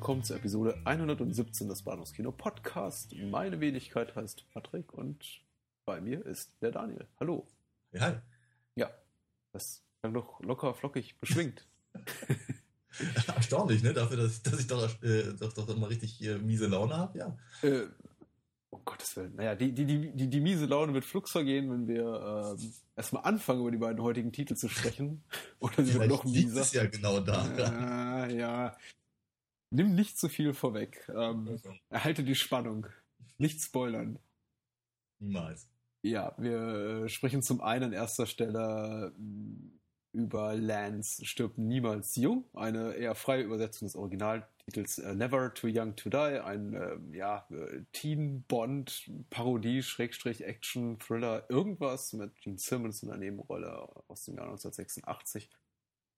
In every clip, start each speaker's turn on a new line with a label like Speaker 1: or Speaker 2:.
Speaker 1: Willkommen zur Episode 117 des Bahnhofskino Podcast. Meine Wenigkeit heißt Patrick und bei mir ist der Daniel. Hallo.
Speaker 2: Ja, hi.
Speaker 1: Ja, das klang doch locker flockig beschwingt.
Speaker 2: Erstaunlich, ne? Dafür, dass, dass ich doch, äh, doch, doch mal richtig äh, miese Laune habe, ja.
Speaker 1: äh, um Gottes Willen. Naja, die, die, die, die, die miese Laune wird flugs vergehen, wenn wir ähm, erstmal anfangen, über die beiden heutigen Titel zu sprechen. Oder sie wird noch mieser.
Speaker 2: es ja genau da.
Speaker 1: Ah, ja. Nimm nicht zu viel vorweg. Ähm,
Speaker 2: Also,
Speaker 1: erhalte die Spannung. Nicht spoilern.
Speaker 2: niemals.
Speaker 1: Ja, wir äh, sprechen zum einen an erster Stelle mh, über Lance stirbt niemals jung, eine eher freie Übersetzung des Originaltitels äh, Never Too Young to Die, ein ähm, ja, äh, Teen-Bond, Parodie, Schrägstrich, Action, Thriller, irgendwas mit Gene Simmons in der Nebenrolle aus dem Jahr 1986.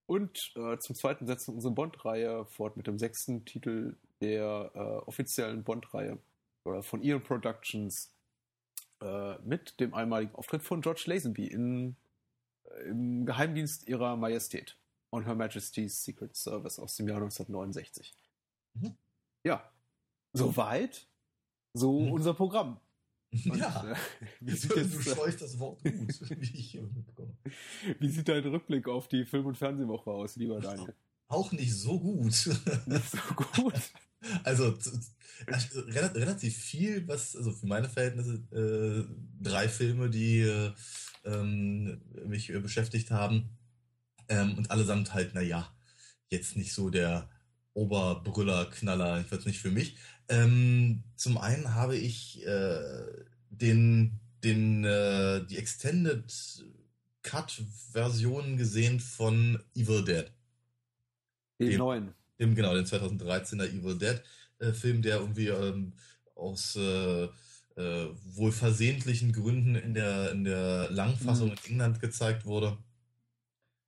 Speaker 1: Und äh, zum zweiten setzen wir unsere Bond-Reihe fort mit dem sechsten Titel der äh, offiziellen Bond-Reihe äh, von Eon Productions äh, mit dem einmaligen Auftritt von George Lazenby in, äh, im Geheimdienst ihrer Majestät on Her Majesty's Secret Service aus dem Jahr 1969.
Speaker 2: Mhm.
Speaker 1: Ja, soweit, so
Speaker 2: Mhm.
Speaker 1: unser programm. Und,
Speaker 2: ja,
Speaker 1: äh, wie,
Speaker 2: du,
Speaker 1: sieht jetzt,
Speaker 2: das Wort gut, wie ich hier mitbekomme.
Speaker 1: wie sieht dein Rückblick auf die Film- und Fernsehwoche aus, lieber Daniel?
Speaker 2: Auch nicht so gut.
Speaker 1: Nicht so gut.
Speaker 2: Also also, rela- relativ viel, was, also für meine Verhältnisse, äh, drei Filme, die äh, ähm, mich äh, beschäftigt haben. Ähm, und allesamt halt, naja, jetzt nicht so der Oberbrüller, Knaller, ich weiß nicht für mich. Ähm, zum einen habe ich äh, den, den, äh, die Extended Cut-Version gesehen von Evil Dead
Speaker 1: Den
Speaker 2: Dem-
Speaker 1: neuen.
Speaker 2: dem genau den 2013er Evil Dead äh, Film, der irgendwie ähm, aus äh, äh, wohl versehentlichen Gründen in der in der Langfassung
Speaker 1: Mhm.
Speaker 2: in England gezeigt wurde.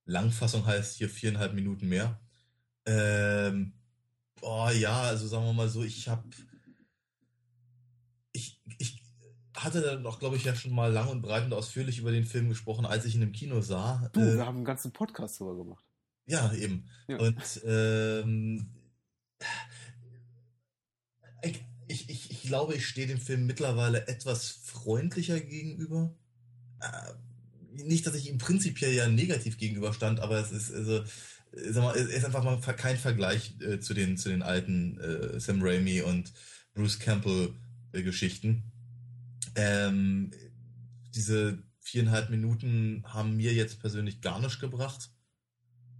Speaker 2: Langfassung heißt hier viereinhalb Minuten mehr. Ähm, oh ja, also sagen wir mal so, ich habe ich, ich hatte dann noch, glaube ich, ja schon mal lang und breit und ausführlich über den Film gesprochen, als ich ihn im Kino sah.
Speaker 1: Du,
Speaker 2: Äh,
Speaker 1: wir haben einen ganzen Podcast darüber gemacht.
Speaker 2: ja, eben.
Speaker 1: Ja.
Speaker 2: Und ähm, ich, ich, ich, ich glaube, ich stehe dem Film mittlerweile etwas freundlicher gegenüber. Äh, nicht, dass ich ihm prinzipiell ja negativ gegenüberstand, aber es ist, also, sag mal, ist einfach mal kein Vergleich äh, zu den, zu den alten äh, Sam Raimi und Bruce Campbell äh, Geschichten. Ähm, diese viereinhalb Minuten haben mir jetzt persönlich gar nichts gebracht.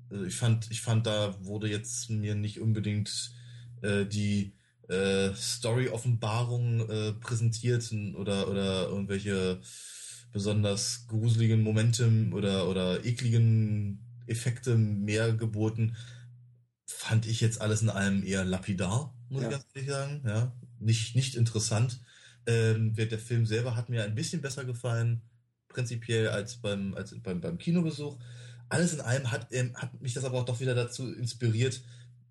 Speaker 2: Also ich fand, ich fand, da wurde jetzt mir nicht unbedingt äh, die äh, Story-Offenbarung äh, präsentiert oder, oder irgendwelche besonders gruseligen Momente oder, oder ekligen Effekte mehr geboten. Fand ich jetzt alles in allem eher lapidar, muss
Speaker 1: Ja.
Speaker 2: ich ganz ehrlich sagen. Ja, nicht, nicht interessant. Ähm, der Film selber hat mir ein bisschen besser gefallen, prinzipiell als beim, als beim, beim Kinobesuch. Alles in allem hat, ähm, hat mich das aber auch doch wieder dazu inspiriert,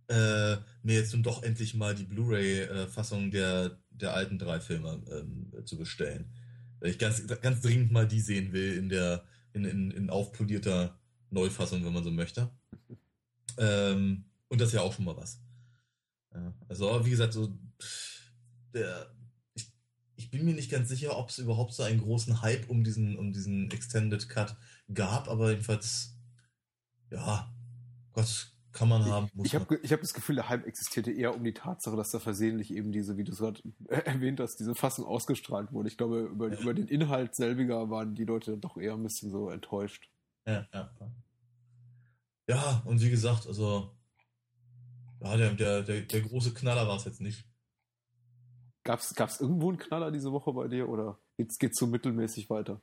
Speaker 2: äh, mir jetzt nun doch endlich mal die Blu-ray-Fassung der, der alten drei Filme ähm, zu bestellen. Weil ich ganz, ganz dringend mal die sehen will in der, in, in, in aufpolierter Neufassung, wenn man so möchte. Ähm, und das ist ja auch schon mal was. Ja, also, wie gesagt, so, der, ich, ich bin mir nicht ganz sicher, ob es überhaupt so einen großen Hype um diesen, um diesen Extended Cut gab, aber jedenfalls, ja, Gott, kann man haben. muss
Speaker 1: Ich habe ich hab das Gefühl, der Hype existierte eher um die Tatsache, dass da versehentlich eben diese, wie du es gerade erwähnt hast, diese Fassung ausgestrahlt wurde. Ich glaube, über,
Speaker 2: Ja.
Speaker 1: über den Inhalt selbiger waren die Leute doch eher ein bisschen so enttäuscht.
Speaker 2: Ja, ja. Ja, und wie gesagt, also, ja, der, der, der, der große Knaller war es jetzt nicht.
Speaker 1: Gab's, gab's irgendwo einen Knaller diese Woche bei dir oder geht's, geht's so mittelmäßig weiter?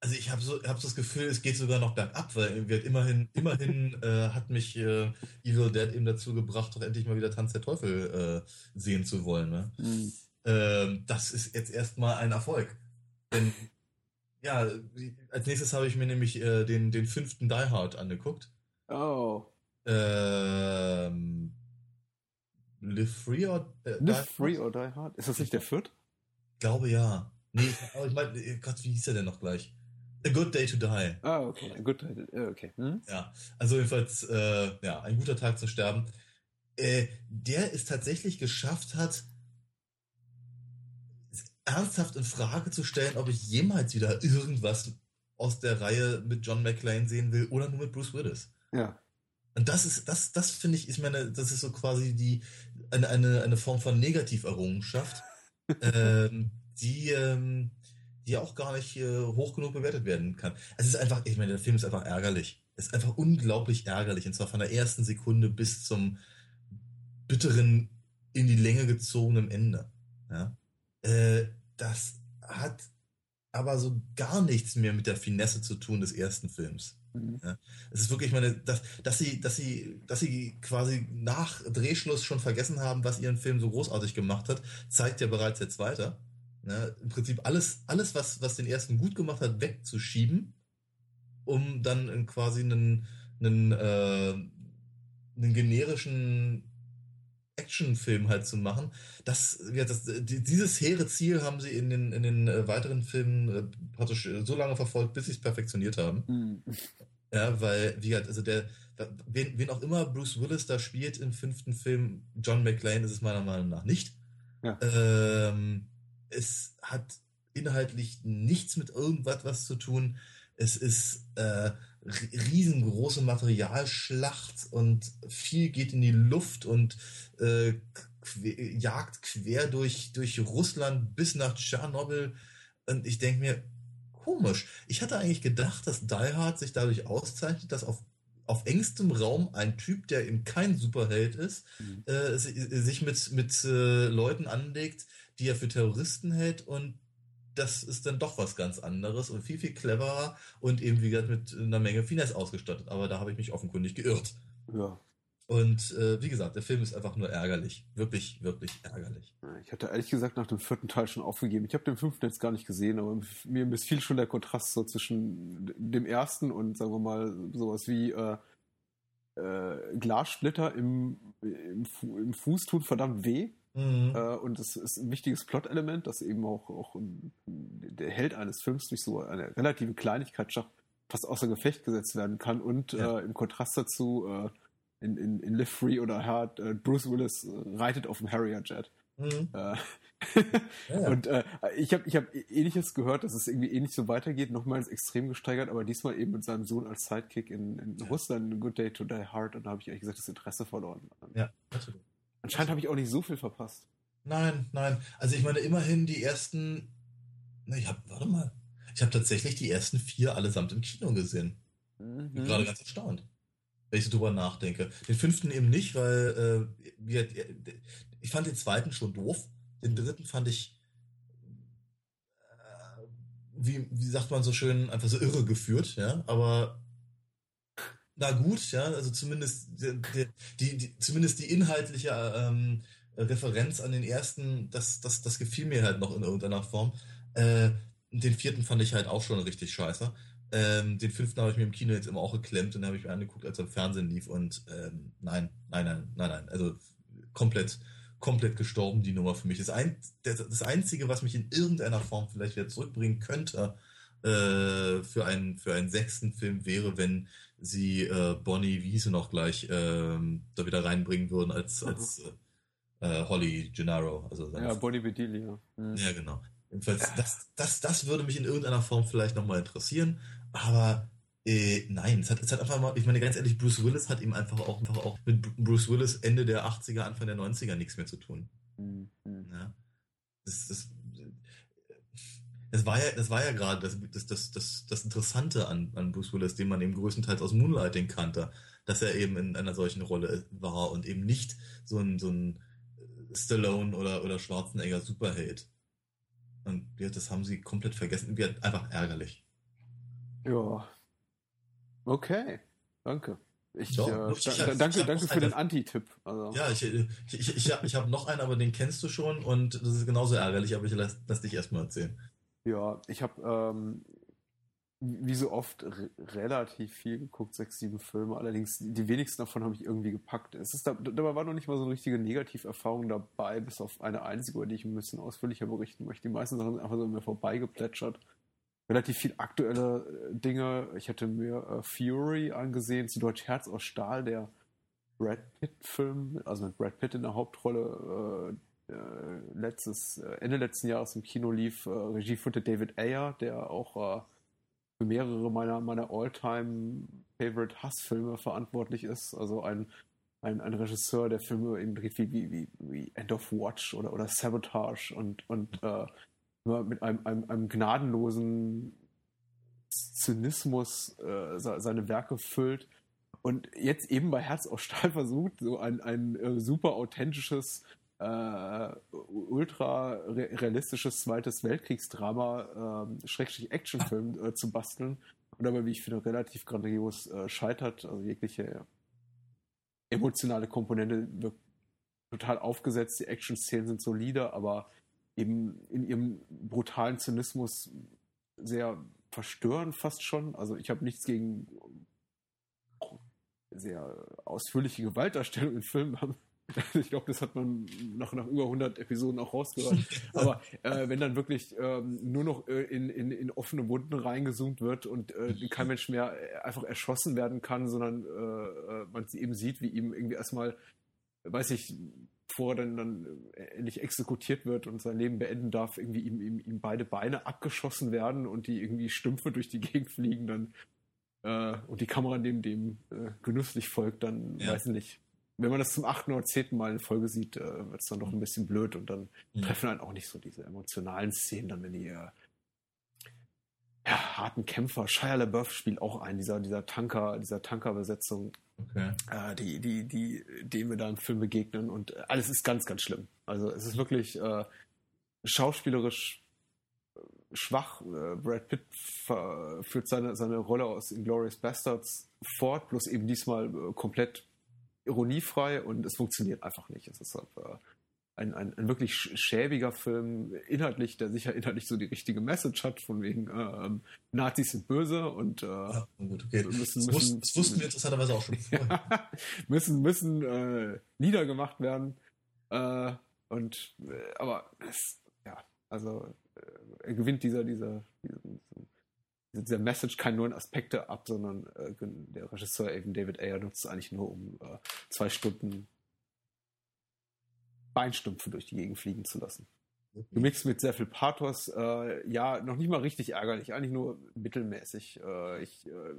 Speaker 2: Also ich habe so, hab so das Gefühl, es geht sogar noch bergab, weil wird immerhin, immerhin äh, hat mich äh, Evil Dead eben dazu gebracht, doch endlich mal wieder Tanz der Teufel äh, sehen zu wollen. Ne? Mhm. Ähm, das ist jetzt erstmal ein Erfolg. Denn ja, als nächstes habe ich mir nämlich äh, den, den fünften Die Hard angeguckt.
Speaker 1: Oh.
Speaker 2: Ähm, Live Free or
Speaker 1: äh, Live Free or Die Hard? Ist das nicht der viert?
Speaker 2: Ich glaube ja. Nee, aber ich meine, äh, Gott, wie hieß der denn noch gleich? A Good Day to Die.
Speaker 1: Ah, okay. A Good Day to Okay. Hm?
Speaker 2: Ja, also jedenfalls, äh, ja, ein guter Tag zu sterben. Äh, der es tatsächlich geschafft hat, ernsthaft in Frage zu stellen, ob ich jemals wieder irgendwas aus der Reihe mit John McClane sehen will oder nur mit Bruce Willis.
Speaker 1: Ja.
Speaker 2: Und das ist, das, das finde ich, ich meine, das ist so quasi die, eine, eine, eine Form von Negativerrungenschaft, ähm, die, ähm, die auch gar nicht äh, hoch genug bewertet werden kann. Es ist einfach, ich meine, der Film ist einfach ärgerlich. Es ist einfach unglaublich ärgerlich. Und zwar von der ersten Sekunde bis zum bitteren, in die Länge gezogenen Ende. Ja? Äh, das hat aber so gar nichts mehr mit der Finesse zu tun des ersten Films. Mhm. Ja, es ist wirklich meine, dass, dass sie, dass sie, dass sie quasi nach Drehschluss schon vergessen haben, was ihren Film so großartig gemacht hat, zeigt ja bereits der zweite. Ja, Im Prinzip alles, alles, was, was den ersten gut gemacht hat, wegzuschieben, um dann quasi einen, einen, äh, einen generischen Actionfilm halt zu machen. Das, ja, das, dieses hehre Ziel haben sie in den, in den äh, weiteren Filmen äh, praktisch äh, so lange verfolgt, bis sie es perfektioniert haben. Mhm. Ja, weil, wie gesagt, also der, wen, wen auch immer Bruce Willis da spielt im fünften Film, John McClane ist es meiner Meinung nach nicht. Ja. Ähm, es hat inhaltlich nichts mit irgendwas was zu tun. Es ist äh, riesengroße Materialschlacht und viel geht in die Luft und äh, que jagt quer durch, durch Russland bis nach Tschernobyl. Und ich denke mir, komisch. Ich hatte eigentlich gedacht, dass Die Hard sich dadurch auszeichnet, dass auf, auf engstem Raum ein Typ, der eben kein Superheld ist, mhm. äh, sich mit, mit äh, Leuten anlegt, die er für Terroristen hält und das ist dann doch was ganz anderes und viel, viel cleverer und eben, wie gesagt, mit einer Menge Finesse ausgestattet. Aber da habe ich mich offenkundig geirrt.
Speaker 1: Ja.
Speaker 2: Und äh, wie gesagt, der Film ist einfach nur ärgerlich. Wirklich, wirklich ärgerlich.
Speaker 1: Ich hatte ehrlich gesagt nach dem vierten Teil schon aufgegeben. Ich habe den fünften jetzt gar nicht gesehen, aber mir missfiel schon der Kontrast so zwischen dem ersten und sagen wir mal sowas wie äh, äh, Glassplitter im, im, Fu im Fuß tun verdammt weh. Mhm. Äh, und es ist ein wichtiges Plot-Element, das eben auch, auch der Held eines Films durch so eine relative Kleinigkeit schafft, fast außer Gefecht gesetzt werden kann. Und ja. äh, im Kontrast dazu äh, in, in, in Live Free oder Hard, äh, Bruce Willis äh, reitet auf dem Harrier-Jet. Mhm. Äh, ja. Und äh, ich habe ich hab ähnliches gehört, dass es irgendwie ähnlich so weitergeht, nochmals extrem gesteigert, aber diesmal eben mit seinem Sohn als Sidekick in, in ja. Russland, Good Day to Die Hard, und da habe ich ehrlich gesagt das Interesse verloren.
Speaker 2: Ja, absolut.
Speaker 1: Anscheinend habe ich auch nicht so viel verpasst.
Speaker 2: Nein, nein. Also ich meine, immerhin die ersten. Na, ich habe, warte mal. Ich habe tatsächlich die ersten vier allesamt im Kino gesehen. Mhm. Bin gerade ganz erstaunt. Wenn ich so drüber nachdenke. Den fünften eben nicht, weil äh, wir, ich fand den zweiten schon doof. Den dritten fand ich, äh, wie, wie sagt man so schön, einfach so irre geführt, ja. Aber na gut, ja, also zumindest die, die, die zumindest die inhaltliche ähm, Referenz an den ersten, das, das, das gefiel mir halt noch in irgendeiner Form. Äh, den vierten fand ich halt auch schon richtig scheiße. Ähm, den fünften habe ich mir im Kino jetzt immer auch geklemmt und habe ich mir angeguckt, als er im Fernsehen lief und ähm, nein, nein, nein, nein, nein, also komplett, komplett gestorben die Nummer für mich. Das, ein, das, das Einzige, was mich in irgendeiner Form vielleicht wieder zurückbringen könnte äh, für, einen, für einen sechsten Film wäre, wenn sie äh, Bonnie, wie hieß sie noch gleich, äh, da wieder reinbringen würden als, als äh, äh, Holly Gennaro. Also
Speaker 1: ja, Bonnie Bedelia.
Speaker 2: Mhm. Ja, genau. Jedenfalls, ja. das, das, das würde mich in irgendeiner Form vielleicht nochmal interessieren, aber äh, nein, es hat, es hat einfach mal, ich meine ganz ehrlich, Bruce Willis hat ihm einfach auch, einfach auch mit Bruce Willis Ende der 80er, Anfang der 90er nichts mehr zu tun. Mhm. Ja. Das, das, das war ja, das war ja gerade das, das, das, das, das Interessante an, an Bruce Willis, den man eben größtenteils aus Moonlighting kannte, dass er eben in einer solchen Rolle war und eben nicht so ein, so ein Stallone oder, oder Schwarzenegger Superheld. Und ja, das haben sie komplett vergessen. Einfach ärgerlich.
Speaker 1: Ja. Okay, danke. Ich,
Speaker 2: Ja,
Speaker 1: äh,
Speaker 2: ich hab- ich
Speaker 1: danke,
Speaker 2: hab
Speaker 1: danke für den
Speaker 2: eine-
Speaker 1: Anti-Tipp. Also,
Speaker 2: Ja, ich, ich, ich, ich, ich habe noch einen, aber den kennst du schon und das ist genauso ärgerlich, aber ich lass, lass dich erstmal erzählen.
Speaker 1: Ja, ich habe ähm, wie so oft re relativ viel geguckt, sechs, sieben Filme. Allerdings die wenigsten davon habe ich irgendwie gepackt. Es ist da, dabei war noch nicht mal so eine richtige Negativerfahrung dabei, bis auf eine einzige, über die ich ein bisschen ausführlicher berichten möchte. Die meisten Sachen sind einfach so mir vorbeigeplätschert. Relativ viel aktuelle äh, Dinge. Ich hatte mir äh, Fury angesehen, zu Deutsch Herz aus Stahl, der Brad Pitt-Film, also mit Brad Pitt in der Hauptrolle, äh, letztes, äh, Ende letzten Jahres im Kino lief. Äh, Regie führte David Ayer, der auch äh, für mehrere meiner, meiner All-Time-Favorite-Hassfilme verantwortlich ist. Also ein, ein, ein Regisseur, der Filme eben dreht wie, wie, wie, End of Watch oder, oder Sabotage und, und äh, mit einem, einem, einem gnadenlosen Zynismus äh, se- seine Werke füllt und jetzt eben bei Herz aus Stahl versucht, so ein, ein äh, super authentisches, äh, ultra re realistisches zweites Weltkriegsdrama, äh, Schrägstrich Actionfilm äh, zu basteln und dabei, wie ich finde, relativ grandios äh, scheitert. Also jegliche emotionale Komponente wird total aufgesetzt, die Action-Szenen sind solide, aber eben in ihrem brutalen Zynismus sehr verstörend fast schon. Also ich habe nichts gegen sehr ausführliche Gewaltdarstellung in Filmen. Ich glaube, das hat man nach, nach über 100 Episoden auch rausgehört. Aber äh, wenn dann wirklich ähm, nur noch äh, in, in, in offene Wunden reingezoomt wird und äh, kein Mensch mehr äh, einfach erschossen werden kann, sondern äh, äh, man eben sieht, wie ihm irgendwie erstmal, weiß ich, bevor er dann, dann äh, endlich exekutiert wird und sein Leben beenden darf, irgendwie ihm, ihm, ihm beide Beine abgeschossen werden und die irgendwie Stümpfe durch die Gegend fliegen, dann äh, und die Kamera neben dem äh, genüsslich folgt, dann
Speaker 2: Ja.
Speaker 1: weiß ich nicht. Wenn man das zum achten oder zehnten Mal in Folge sieht, äh, wird es dann doch ein bisschen blöd und dann
Speaker 2: Mhm.
Speaker 1: treffen einen auch nicht so diese emotionalen Szenen, dann wenn die äh, ja, harten Kämpfer, Shia LaBeouf spielt auch einen dieser, dieser Tanker, dieser Tankerbesetzung,
Speaker 2: Okay.
Speaker 1: äh, die, die, die, dem wir da im Film begegnen und äh, alles ist ganz, ganz schlimm. Also es ist wirklich äh, schauspielerisch äh, schwach. Brad Pitt führt seine, seine Rolle aus Inglourious Bastards fort, bloß eben diesmal komplett ironiefrei und es funktioniert einfach nicht. Es ist halt, ein, ein, ein wirklich sch- schäbiger Film, inhaltlich, der sicher inhaltlich so die richtige Message hat, von wegen äh, ähm, Nazis sind böse und äh,
Speaker 2: Ah, gut, okay.
Speaker 1: Müssen-
Speaker 2: das,
Speaker 1: müssen-
Speaker 2: das wussten wir interessanterweise auch schon vorher.
Speaker 1: müssen, müssen äh, niedergemacht werden. Äh, und äh, aber es, ja, also äh, er gewinnt dieser, dieser, diesen, dieser Message keine neuen Aspekte ab, sondern äh, der Regisseur eben David Ayer nutzt es eigentlich nur, um äh, zwei Stunden Beinstümpfe durch die Gegend fliegen zu lassen. Gemixt mit sehr viel Pathos, äh, ja, noch nicht mal richtig ärgerlich, eigentlich nur mittelmäßig. Äh, ich äh,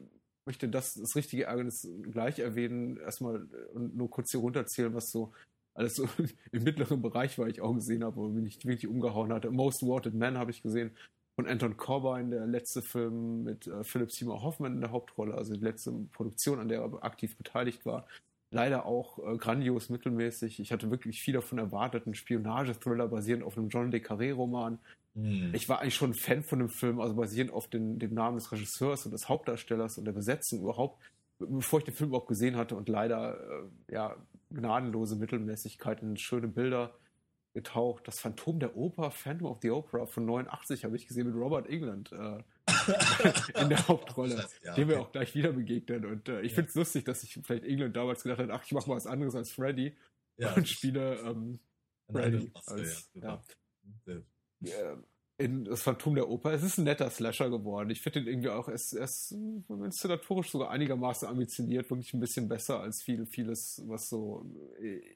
Speaker 1: möchte das, das richtige Ärgernis gleich erwähnen, erstmal äh, und nur kurz hier runterzählen, was so alles so im mittleren Bereich war, ich auch gesehen habe, wo mich nicht wirklich umgehauen hatte. Most Wanted Man habe ich gesehen von Anton Corbijn, der letzte Film mit äh, Philip Seymour Hoffman in der Hauptrolle, also die letzte Produktion, an der er aktiv beteiligt war leider auch äh, grandios mittelmäßig. Ich hatte wirklich viel davon erwartet, ein Spionage-Thriller basierend auf einem John Le Carré-Roman.
Speaker 2: Hm.
Speaker 1: Ich war eigentlich schon ein Fan von dem Film, also basierend auf den, dem Namen des Regisseurs und des Hauptdarstellers und der Besetzung überhaupt, bevor ich den Film überhaupt gesehen hatte und leider äh, ja gnadenlose Mittelmäßigkeit in schöne Bilder getaucht. Das Phantom der Oper, Phantom of the Opera von 89 habe ich gesehen mit Robert England äh, in der Hauptrolle
Speaker 2: Ja,
Speaker 1: dem wir
Speaker 2: okay.
Speaker 1: auch gleich wieder begegnen. Und äh, ich
Speaker 2: Ja.
Speaker 1: finde es lustig, dass sich vielleicht England damals gedacht hat, ach, ich mache mal was anderes als Freddy
Speaker 2: Ja,
Speaker 1: und spiele ähm, Freddy. Als,
Speaker 2: ja, genau.
Speaker 1: In das Phantom der Oper. Es ist ein netter Slasher geworden. Ich finde ihn irgendwie auch, er ist, inszenatorisch sogar einigermaßen ambitioniert, wirklich ein bisschen besser als viel, vieles, was so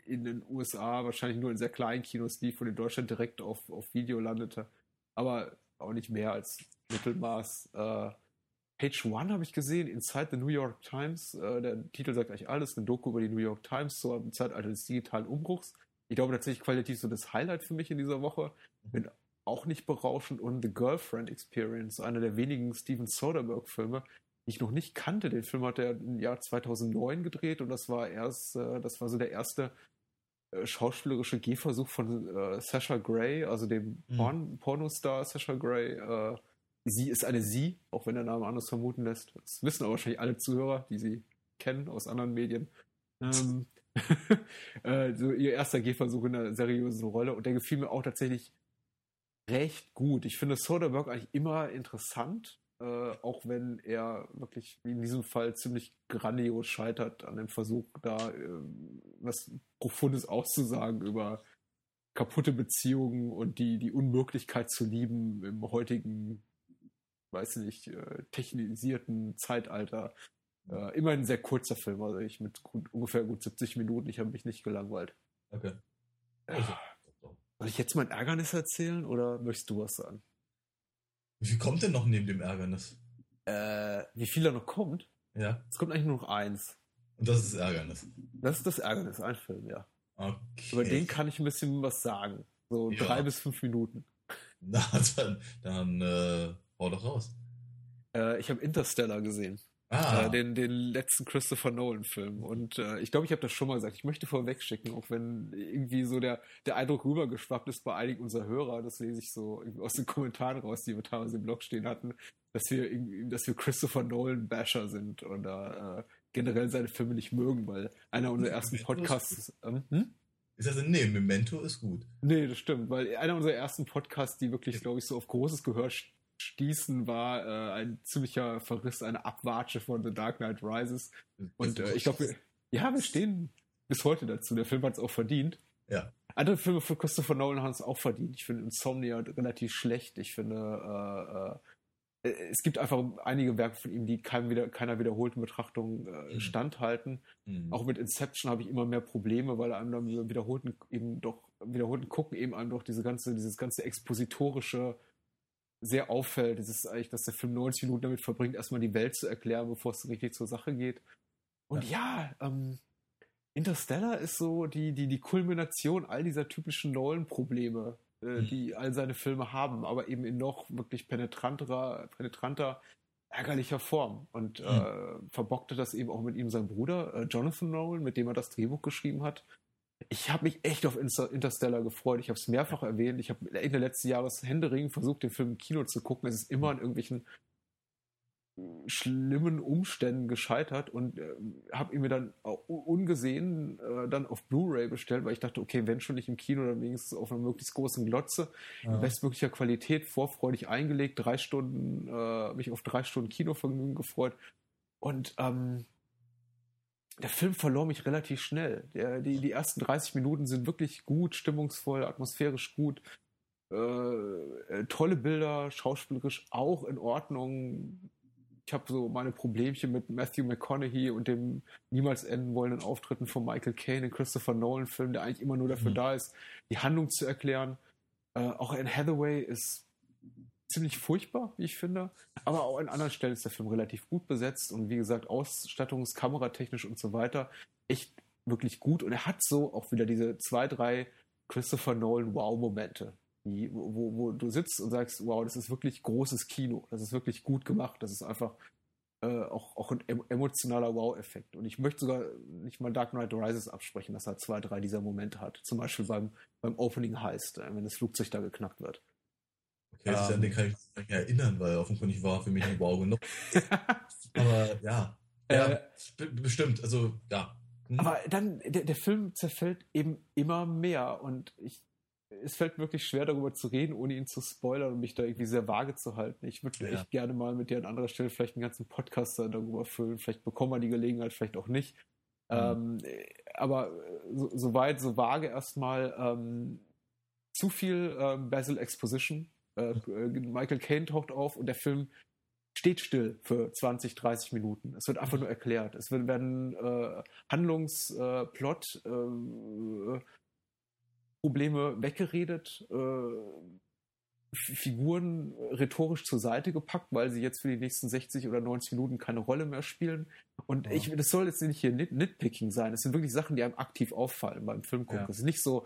Speaker 1: in den USA wahrscheinlich nur in sehr kleinen Kinos lief und in Deutschland direkt auf, auf Video landete. Aber auch nicht mehr als Mittelmaß. Äh, Page One habe ich gesehen, Inside the New York Times. Äh, der Titel sagt eigentlich alles, eine Doku über die New York Times zur Zeitalter des digitalen Umbruchs. Ich glaube tatsächlich qualitativ so das Highlight für mich in dieser Woche. Bin auch nicht berauschend und The Girlfriend Experience, einer der wenigen Steven Soderbergh-Filme, die ich noch nicht kannte. Den Film hat er im Jahr 2009 gedreht und das war erst, äh, das war so der erste äh, schauspielerische Gehversuch von äh, Sasha Grey, also dem
Speaker 2: Mhm.
Speaker 1: Porn Pornostar Sasha Grey, äh, sie ist eine Sie, auch wenn der Name anders vermuten lässt. Das wissen aber wahrscheinlich alle Zuhörer, die sie kennen aus anderen Medien. Ähm, äh, so ihr erster Gehversuch in einer seriösen Rolle und der gefiel mir auch tatsächlich recht gut. Ich finde Soderbergh eigentlich immer interessant, äh, auch wenn er wirklich in diesem Fall ziemlich grandios scheitert an dem Versuch, da äh, was Profundes auszusagen über kaputte Beziehungen und die, die Unmöglichkeit zu lieben im heutigen, weiß nicht, äh, technisierten Zeitalter. Äh, immer ein sehr kurzer Film, also ich mit gut, ungefähr gut 70 Minuten, ich habe mich nicht gelangweilt.
Speaker 2: Okay.
Speaker 1: Also, soll ich jetzt mein Ärgernis erzählen oder möchtest du was sagen?
Speaker 2: Wie viel kommt denn noch neben dem Ärgernis?
Speaker 1: Äh, wie viel da noch kommt?
Speaker 2: Ja.
Speaker 1: Es kommt eigentlich nur noch eins.
Speaker 2: Und das ist das Ärgernis.
Speaker 1: Das ist das Ärgernis, ein Film, ja.
Speaker 2: Okay.
Speaker 1: Über den kann ich ein bisschen was sagen. So
Speaker 2: Ja.
Speaker 1: drei bis fünf Minuten.
Speaker 2: Na, dann, dann äh, hau doch raus.
Speaker 1: Äh, ich habe Interstellar gesehen.
Speaker 2: Ah,
Speaker 1: Äh, den, den letzten Christopher Nolan-Film. Und äh, ich glaube, ich habe das schon mal gesagt. Ich möchte vorweg schicken, auch wenn irgendwie so der, der Eindruck rübergeschwappt ist bei einigen unserer Hörer, das lese ich so aus den Kommentaren raus, die wir teilweise im Blog stehen hatten, dass wir irgendwie, dass wir Christopher Nolan-Basher sind oder äh, generell seine Filme nicht mögen, weil einer unserer ersten Podcasts. Ähm, hm?
Speaker 2: ist das ein Nee, Memento ist gut.
Speaker 1: Nee, das stimmt, weil einer unserer ersten Podcasts, die wirklich, glaube ich, so auf großes Gehör stießen, war äh, ein ziemlicher Verriss, eine Abwatsche von The Dark Knight Rises. Und äh, ich glaube, ja, wir stehen bis heute dazu. Der Film hat es auch verdient.
Speaker 2: Ja.
Speaker 1: Andere Filme von Christopher Nolan haben es auch verdient. Ich finde Insomnia relativ schlecht. Ich finde, äh, äh, es gibt einfach einige Werke von ihm, die keinem wieder, keiner wiederholten Betrachtung äh,
Speaker 2: Mhm.
Speaker 1: standhalten.
Speaker 2: Hm.
Speaker 1: Auch mit Inception habe ich immer mehr Probleme, weil einem dann wieder wiederholten eben doch wiederholten gucken eben einem doch diese ganze dieses ganze expositorische sehr auffällt. Es ist eigentlich, dass der Film 90 Minuten damit verbringt, erstmal die Welt zu erklären, bevor es richtig zur Sache geht. Und ja, ähm, Interstellar ist so die, die, die Kulmination all dieser typischen Nolan-Probleme, äh,
Speaker 2: Mhm.
Speaker 1: die all seine Filme haben, aber eben in noch wirklich penetranterer, penetranter, ärgerlicher Form. Und äh, verbockte das eben auch mit ihm sein Bruder, äh, Jonathan Nolan, mit dem er das Drehbuch geschrieben hat. Ich habe mich echt auf Inter Interstellar gefreut. Ich habe es mehrfach erwähnt. Ich habe Ende letzten Jahres händeringend versucht, den Film im Kino zu gucken. Es ist immer in irgendwelchen schlimmen Umständen gescheitert und äh, habe ihn mir dann ungesehen äh, dann auf Blu-ray bestellt, weil ich dachte, okay, wenn schon nicht im Kino, dann wenigstens auf einer möglichst großen Glotze, in
Speaker 2: Ja.
Speaker 1: bestmöglicher Qualität, vorfreudig eingelegt, drei Stunden, äh, mich auf drei Stunden Kinovergnügen gefreut und ähm, der Film verlor mich relativ schnell. Der, die, die ersten 30 Minuten sind wirklich gut, stimmungsvoll, atmosphärisch gut. Äh, äh, tolle Bilder, schauspielerisch auch in Ordnung. Ich habe so meine Problemchen mit Matthew McConaughey und dem niemals enden wollenden Auftritten von Michael Caine in Christopher Nolan-Film, der eigentlich immer nur dafür
Speaker 2: Mhm.
Speaker 1: da ist, die Handlung zu erklären. Äh, auch Anne Hathaway ist ziemlich furchtbar, wie ich finde. Aber auch an anderen Stellen ist der Film relativ gut besetzt und wie gesagt, ausstattungs-, kameratechnisch und so weiter echt wirklich gut. Und er hat so auch wieder diese zwei, drei Christopher Nolan Wow-Momente, wo, wo, du sitzt und sagst, wow, das ist wirklich großes Kino, das ist wirklich gut gemacht, das ist einfach äh, auch, auch ein em- emotionaler Wow-Effekt. Und ich möchte sogar nicht mal Dark Knight Rises absprechen, dass er zwei, drei dieser Momente hat. Zum Beispiel beim, beim Opening Heist, äh, wenn das Flugzeug da geknackt wird.
Speaker 2: Also
Speaker 1: Ähm.
Speaker 2: an den kann ich mich erinnern, weil offenkundig war für mich ein Wow genug. Aber ja. Ja,
Speaker 1: Äh,
Speaker 2: be- bestimmt. Also, ja. Hm.
Speaker 1: Aber dann, der, der Film zerfällt eben immer mehr und ich, es fällt wirklich schwer, darüber zu reden, ohne ihn zu spoilern und mich da irgendwie sehr vage zu halten. Ich würde
Speaker 2: Ja.
Speaker 1: echt gerne mal mit dir an anderer Stelle vielleicht einen ganzen Podcast da darüber füllen. Vielleicht bekommen wir die Gelegenheit, vielleicht auch nicht. Ähm, aber so, so weit, so vage erstmal ähm, zu viel ähm, Basil Exposition. Äh, äh, Michael Caine taucht auf und der Film steht still für 20, 30 Minuten. Es wird einfach nur erklärt. Es werden äh, Handlungsplot, äh, äh, Probleme weggeredet, äh, Figuren rhetorisch zur Seite gepackt, weil sie jetzt für die nächsten 60 oder 90 Minuten keine Rolle mehr spielen. Und
Speaker 2: Ja.
Speaker 1: ich, das soll jetzt nicht hier Nit Nitpicking sein. Es sind wirklich Sachen, die einem aktiv auffallen beim Film gucken.
Speaker 2: Ja.
Speaker 1: Es ist nicht so,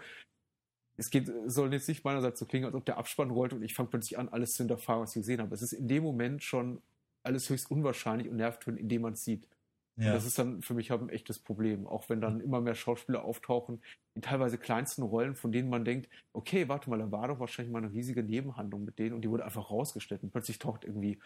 Speaker 1: es geht, soll jetzt nicht meinerseits so klingen, als ob der Abspann rollt und ich fange plötzlich an, alles zu hinterfragen, was ich gesehen habe. Es ist in dem Moment schon alles höchst unwahrscheinlich und nervtötend, indem man es sieht. Ja. das ist dann für mich halt ein echtes Problem, auch wenn dann immer mehr Schauspieler auftauchen, in teilweise kleinsten Rollen, von denen man denkt, okay, warte mal, da war doch wahrscheinlich mal eine riesige Nebenhandlung mit denen und die wurde einfach rausgestellt und plötzlich taucht irgendwie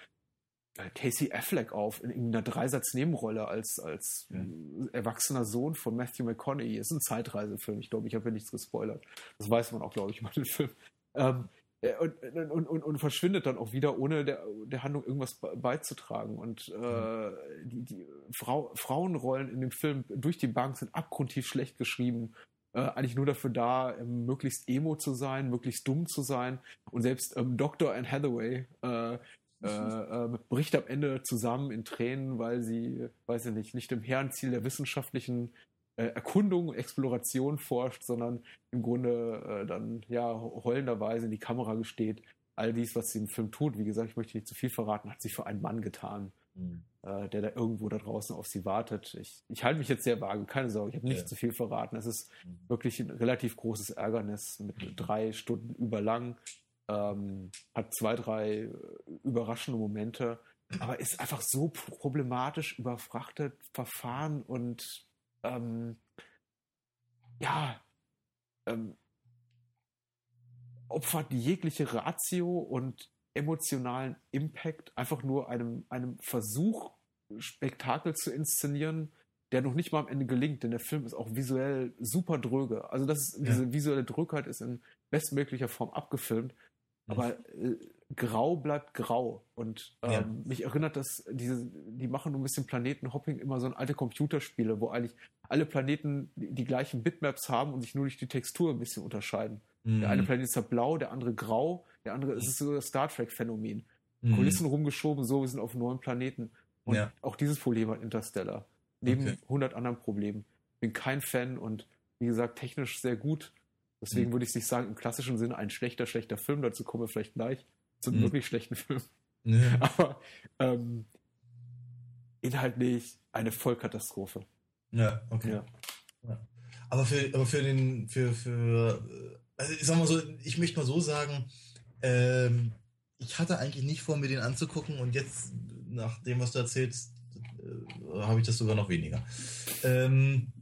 Speaker 1: Casey Affleck auf in irgendeiner Dreisatz-Nebenrolle als, als ja. erwachsener Sohn von Matthew McConaughey. Ist ein Zeitreisefilm. Ich glaube, ich habe ja nichts gespoilert. Das weiß man auch, glaube ich, mal den Film. Ähm, äh, und, und, und, und, verschwindet dann auch wieder, ohne der, der Handlung irgendwas beizutragen. Und äh, die, die Frau, Frauenrollen in dem Film durch die Bank sind abgrundtief schlecht geschrieben. Äh, eigentlich nur dafür da, ähm, möglichst emo zu sein, möglichst dumm zu sein. Und selbst ähm, Dr. Anne Hathaway äh, äh, äh, bricht am Ende zusammen in Tränen, weil sie, weiß ich nicht, nicht im Herrenziel der wissenschaftlichen äh, Erkundung, Exploration forscht, sondern im Grunde äh, dann ja heulenderweise in die Kamera gesteht. All dies, was sie im Film tut, wie gesagt, ich möchte nicht zu viel verraten, hat sie für einen Mann getan, mhm. äh, der da irgendwo da draußen auf sie wartet. Ich, ich halte mich jetzt sehr vage, keine Sorge, ich habe nicht ja. zu viel verraten. Es ist mhm. wirklich ein relativ großes Ärgernis mit mhm. drei Stunden überlang. Ähm, hat zwei, drei äh, überraschende Momente, aber ist einfach so problematisch überfrachtet, verfahren und ähm, ja, ähm, opfert jegliche Ratio und emotionalen Impact einfach nur einem, einem Versuch, Spektakel zu inszenieren, der noch nicht mal am Ende gelingt, denn der Film ist auch visuell super dröge. Also das ist, ja. diese visuelle Drückheit ist in bestmöglicher Form abgefilmt, aber äh, grau bleibt grau. Und ähm, ja. mich erinnert das, diese, die machen nur ein bisschen Planetenhopping immer so ein alte Computerspiele, wo eigentlich alle Planeten die, die, gleichen Bitmaps haben und sich nur durch die Textur ein bisschen unterscheiden. Mhm. Der eine Planet ist ja blau, der andere grau, der andere ist so das Star Trek-Phänomen. Mhm. Kulissen rumgeschoben, so, wir sind auf einem neuen Planeten. Und ja. auch dieses Problem hat Interstellar. Neben okay. 100 anderen Problemen. Bin kein Fan und wie gesagt, technisch sehr gut. Deswegen mhm. würde ich nicht sagen, im klassischen Sinne ein schlechter, schlechter Film. Dazu kommen wir vielleicht gleich. Zu einem mhm. wirklich schlechten Film. Ja. Aber ähm, inhaltlich eine Vollkatastrophe.
Speaker 2: Ja, okay. Ja. Ja. Aber für, aber für den, für, für, also ich sag mal so, ich möchte mal so sagen, ähm, ich hatte eigentlich nicht vor, mir den anzugucken und jetzt, nach dem, was du erzählst, äh, habe ich das sogar noch weniger. Ähm,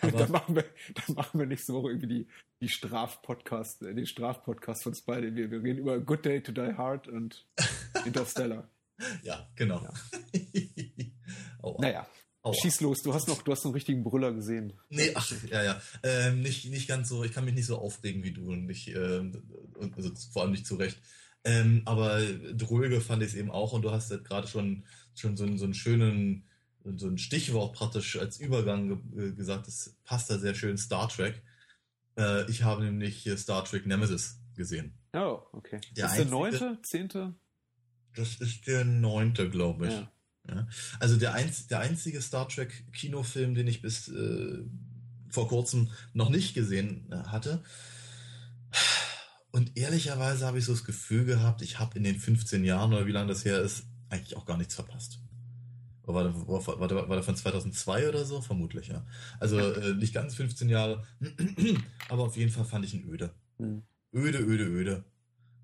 Speaker 1: dann, machen wir, dann machen wir nächste Woche irgendwie die, die Strafpodcast, äh, den Strafpodcast von Spider. Wir, wir reden über Good Day to Die Hard und Interstellar.
Speaker 2: ja, genau. Ja.
Speaker 1: naja. Aua. Schieß los, du hast noch, du hast einen richtigen Brüller gesehen.
Speaker 2: Nee, ach, ja, ja. Ähm, nicht, nicht ganz so, ich kann mich nicht so aufregen wie du und nicht, ähm, also vor allem nicht zurecht. Ähm, aber dröge fand ich es eben auch und du hast halt gerade schon, schon so, einen, so einen schönen, so ein Stichwort praktisch als Übergang ge äh, gesagt, das passt da sehr schön, Star Trek. Äh, ich habe nämlich Star Trek Nemesis gesehen.
Speaker 1: Oh, okay. Der das ist der neunte, zehnte?
Speaker 2: Das ist der neunte, glaube ich. Ja. Ja. Also der, einz der einzige Star Trek Kinofilm, den ich bis äh, vor kurzem noch nicht gesehen äh, hatte. Und ehrlicherweise habe ich so das Gefühl gehabt, ich habe in den 15 Jahren oder wie lange das her ist, eigentlich auch gar nichts verpasst. War der, war, der, war der von 2002 oder so? Vermutlich, ja. Also äh, nicht ganz 15 Jahre, aber auf jeden Fall fand ich ihn öde. Mhm. Öde, öde, öde.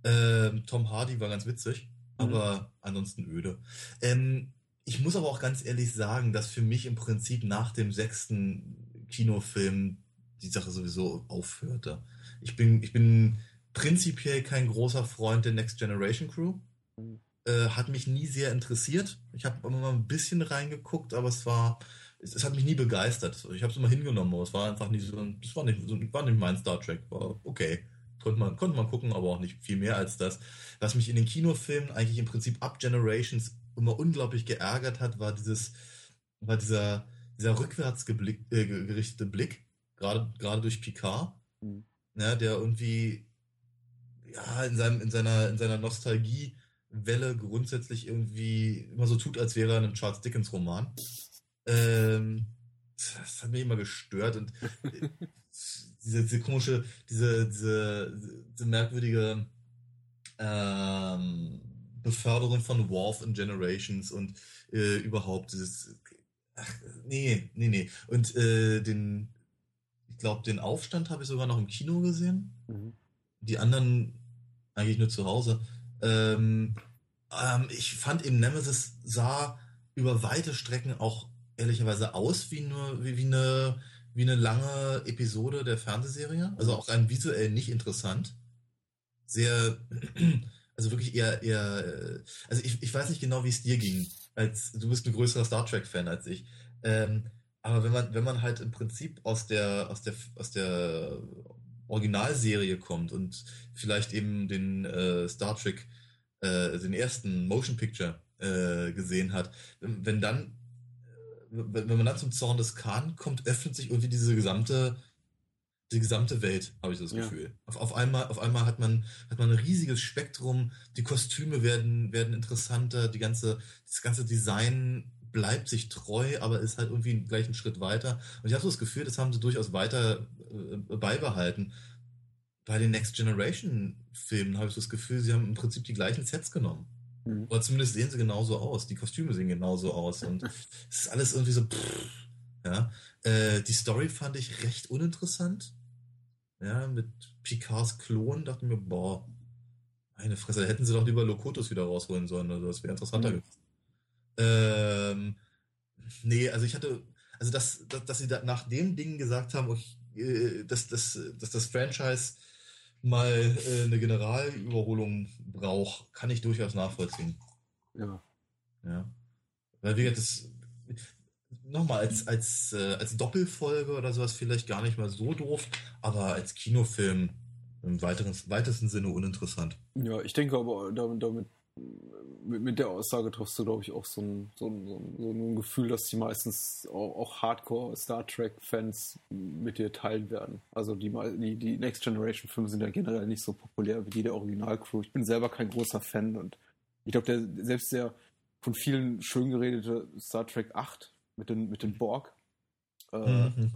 Speaker 2: Ähm, Tom Hardy war ganz witzig, mhm. aber ansonsten öde. Ähm, ich muss aber auch ganz ehrlich sagen, dass für mich im Prinzip nach dem sechsten Kinofilm die Sache sowieso aufhörte. Ich bin, ich bin prinzipiell kein großer Freund der Next Generation Crew. Mhm. Äh, hat mich nie sehr interessiert. Ich habe immer mal ein bisschen reingeguckt, aber es war, es, es hat mich nie begeistert. Ich habe es immer hingenommen, aber es war einfach nicht so, es war nicht, so, war nicht mein Star Trek. War okay. Konnte man, konnte man gucken, aber auch nicht viel mehr als das. Was mich in den Kinofilmen eigentlich im Prinzip ab Generations immer unglaublich geärgert hat, war dieses, war dieser, dieser rückwärts geblick, äh, gerichtete Blick, gerade, gerade durch Picard, mhm. ja, der irgendwie, ja, in seinem, in seiner, in seiner Nostalgiewelle grundsätzlich irgendwie immer so tut, als wäre er ein Charles Dickens Roman. Ähm, das hat mich immer gestört und diese, diese komische, diese, diese, diese merkwürdige, ähm, Beförderung von Worf in Generations und äh, überhaupt dieses. Ach, nee, nee, nee. Und äh, den, ich glaube, den Aufstand habe ich sogar noch im Kino gesehen. Mhm. Die anderen eigentlich nur zu Hause. Ähm, ähm, ich fand eben Nemesis sah über weite Strecken auch ehrlicherweise aus wie nur wie, wie eine wie eine lange Episode der Fernsehserie. Also auch rein visuell nicht interessant. Sehr, also wirklich eher, eher, also ich, ich weiß nicht genau, wie es dir ging. Als, du bist ein größerer Star Trek-Fan als ich. Ähm, aber wenn man, wenn man halt im Prinzip aus der, aus der, aus der Originalserie kommt und vielleicht eben den äh, Star Trek, äh, den ersten Motion Picture äh, gesehen hat, wenn dann wenn, wenn man dann zum Zorn des Khan kommt, öffnet sich irgendwie diese gesamte, die gesamte Welt, habe ich das Gefühl. Ja. Auf, auf, einmal, auf einmal hat man, hat man ein riesiges Spektrum, die Kostüme werden, werden interessanter, die ganze, das ganze Design bleibt sich treu, aber ist halt irgendwie gleich einen Schritt weiter. Und ich habe so das Gefühl, das haben sie durchaus weiter äh, beibehalten. Bei den Next Generation Filmen habe ich so das Gefühl, sie haben im Prinzip die gleichen Sets genommen. Mhm. Oder zumindest sehen sie genauso aus. Die Kostüme sehen genauso aus. Und es ist alles irgendwie so. Pff, ja. Äh, die Story fand ich recht uninteressant. Ja, mit Picards Klon dachte mir, boah, meine Fresse, da hätten sie doch lieber Lokotos wieder rausholen sollen. Also das wäre interessanter mhm. gewesen. Ähm, nee, also ich hatte, also dass, dass, dass sie da nach dem Ding gesagt haben, ich, äh, dass, dass, dass das Franchise mal äh, eine Generalüberholung braucht, kann ich durchaus nachvollziehen.
Speaker 1: Ja.
Speaker 2: Ja. Weil wir das nochmal als, als, äh, als Doppelfolge oder sowas vielleicht gar nicht mal so doof, aber als Kinofilm im weiteren, weitesten Sinne uninteressant.
Speaker 1: Ja, ich denke aber damit, damit mit, der Aussage triffst du, glaube ich, auch so ein, so, ein, so, ein, Gefühl, dass die meistens auch, auch Hardcore-Star Trek-Fans mit dir teilen werden. Also die, die, die Next Generation-Filme sind ja generell nicht so populär wie die der Original-Crew. Ich bin selber kein großer Fan und ich glaube, der selbst der von vielen schön geredete Star Trek 8 mit den, mit den Borg äh, mhm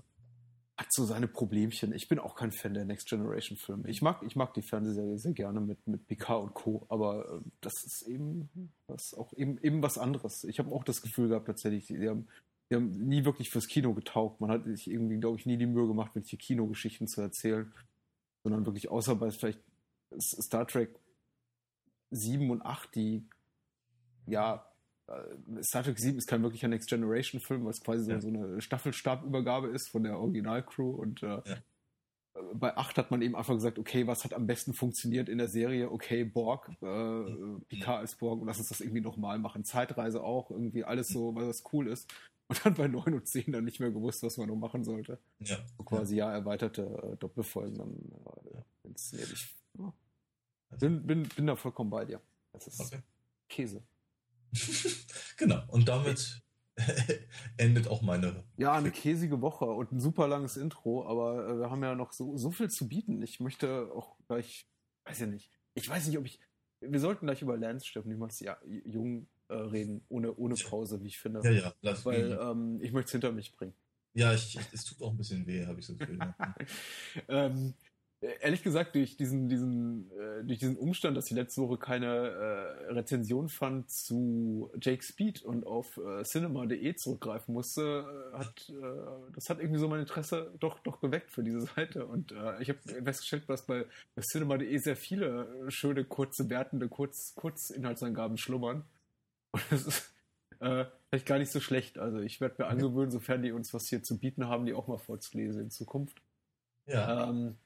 Speaker 1: hat so seine Problemchen. Ich bin auch kein Fan der Next Generation Filme. Ich mag, ich mag die Fernsehserie sehr gerne mit, mit Picard und Co., aber äh, das ist eben was, auch eben, eben was anderes. Ich habe auch das Gefühl gehabt, tatsächlich, die haben, die haben nie wirklich fürs Kino getaugt. Man hat sich irgendwie, glaube ich, nie die Mühe gemacht, welche Kinogeschichten zu erzählen, sondern wirklich außer bei vielleicht Star Trek 7 und 8, die ja Star Trek 7 ist kein wirklicher Next Generation Film, weil es quasi ja. so, so, eine Staffelstabübergabe ist von der Originalcrew und äh, ja. bei 8 hat man eben einfach gesagt, okay, was hat am besten funktioniert in der Serie? Okay, Borg, äh, Picard ist Borg und lass uns das irgendwie nochmal machen. Zeitreise auch, irgendwie alles so, weil das cool ist. Und dann bei 9 und 10 dann nicht mehr gewusst, was man noch machen sollte.
Speaker 2: Ja.
Speaker 1: So quasi ja erweiterte äh, Doppelfolgen dann äh, inszeniert. Ich ja. bin, bin, bin da vollkommen bei dir. Das ist okay. Käse.
Speaker 2: genau. Und damit endet auch meine.
Speaker 1: Ja, eine käsige Woche und ein super langes Intro, aber äh, wir haben ja noch so, so viel zu bieten. Ich möchte auch gleich, weiß ja nicht, ich weiß nicht, ob ich. Wir sollten gleich über Lance Steffen niemals ja, jung äh, reden, ohne, ohne Pause, wie ich finde.
Speaker 2: Ja, ja,
Speaker 1: lass Weil ähm, ich möchte es hinter mich bringen.
Speaker 2: Ja, ich, es tut auch ein bisschen weh, habe ich so das Gefühl.
Speaker 1: ähm, ehrlich gesagt, durch diesen, diesen, äh, durch diesen Umstand, dass ich letzte Woche keine äh, Rezension fand zu Jake Speed und auf äh, cinema.de zurückgreifen musste, äh, hat äh, das hat irgendwie so mein Interesse doch, doch geweckt für diese Seite. Und äh, ich habe festgestellt, dass bei, bei cinema.de sehr viele schöne, kurze, wertende Kurz, Kurzinhaltsangaben schlummern. Und das ist vielleicht gar nicht so schlecht. Also ich werde mir angewöhnen, sofern die uns was hier zu bieten haben, die auch mal vorzulesen in Zukunft.
Speaker 2: Ja.
Speaker 1: Ähm,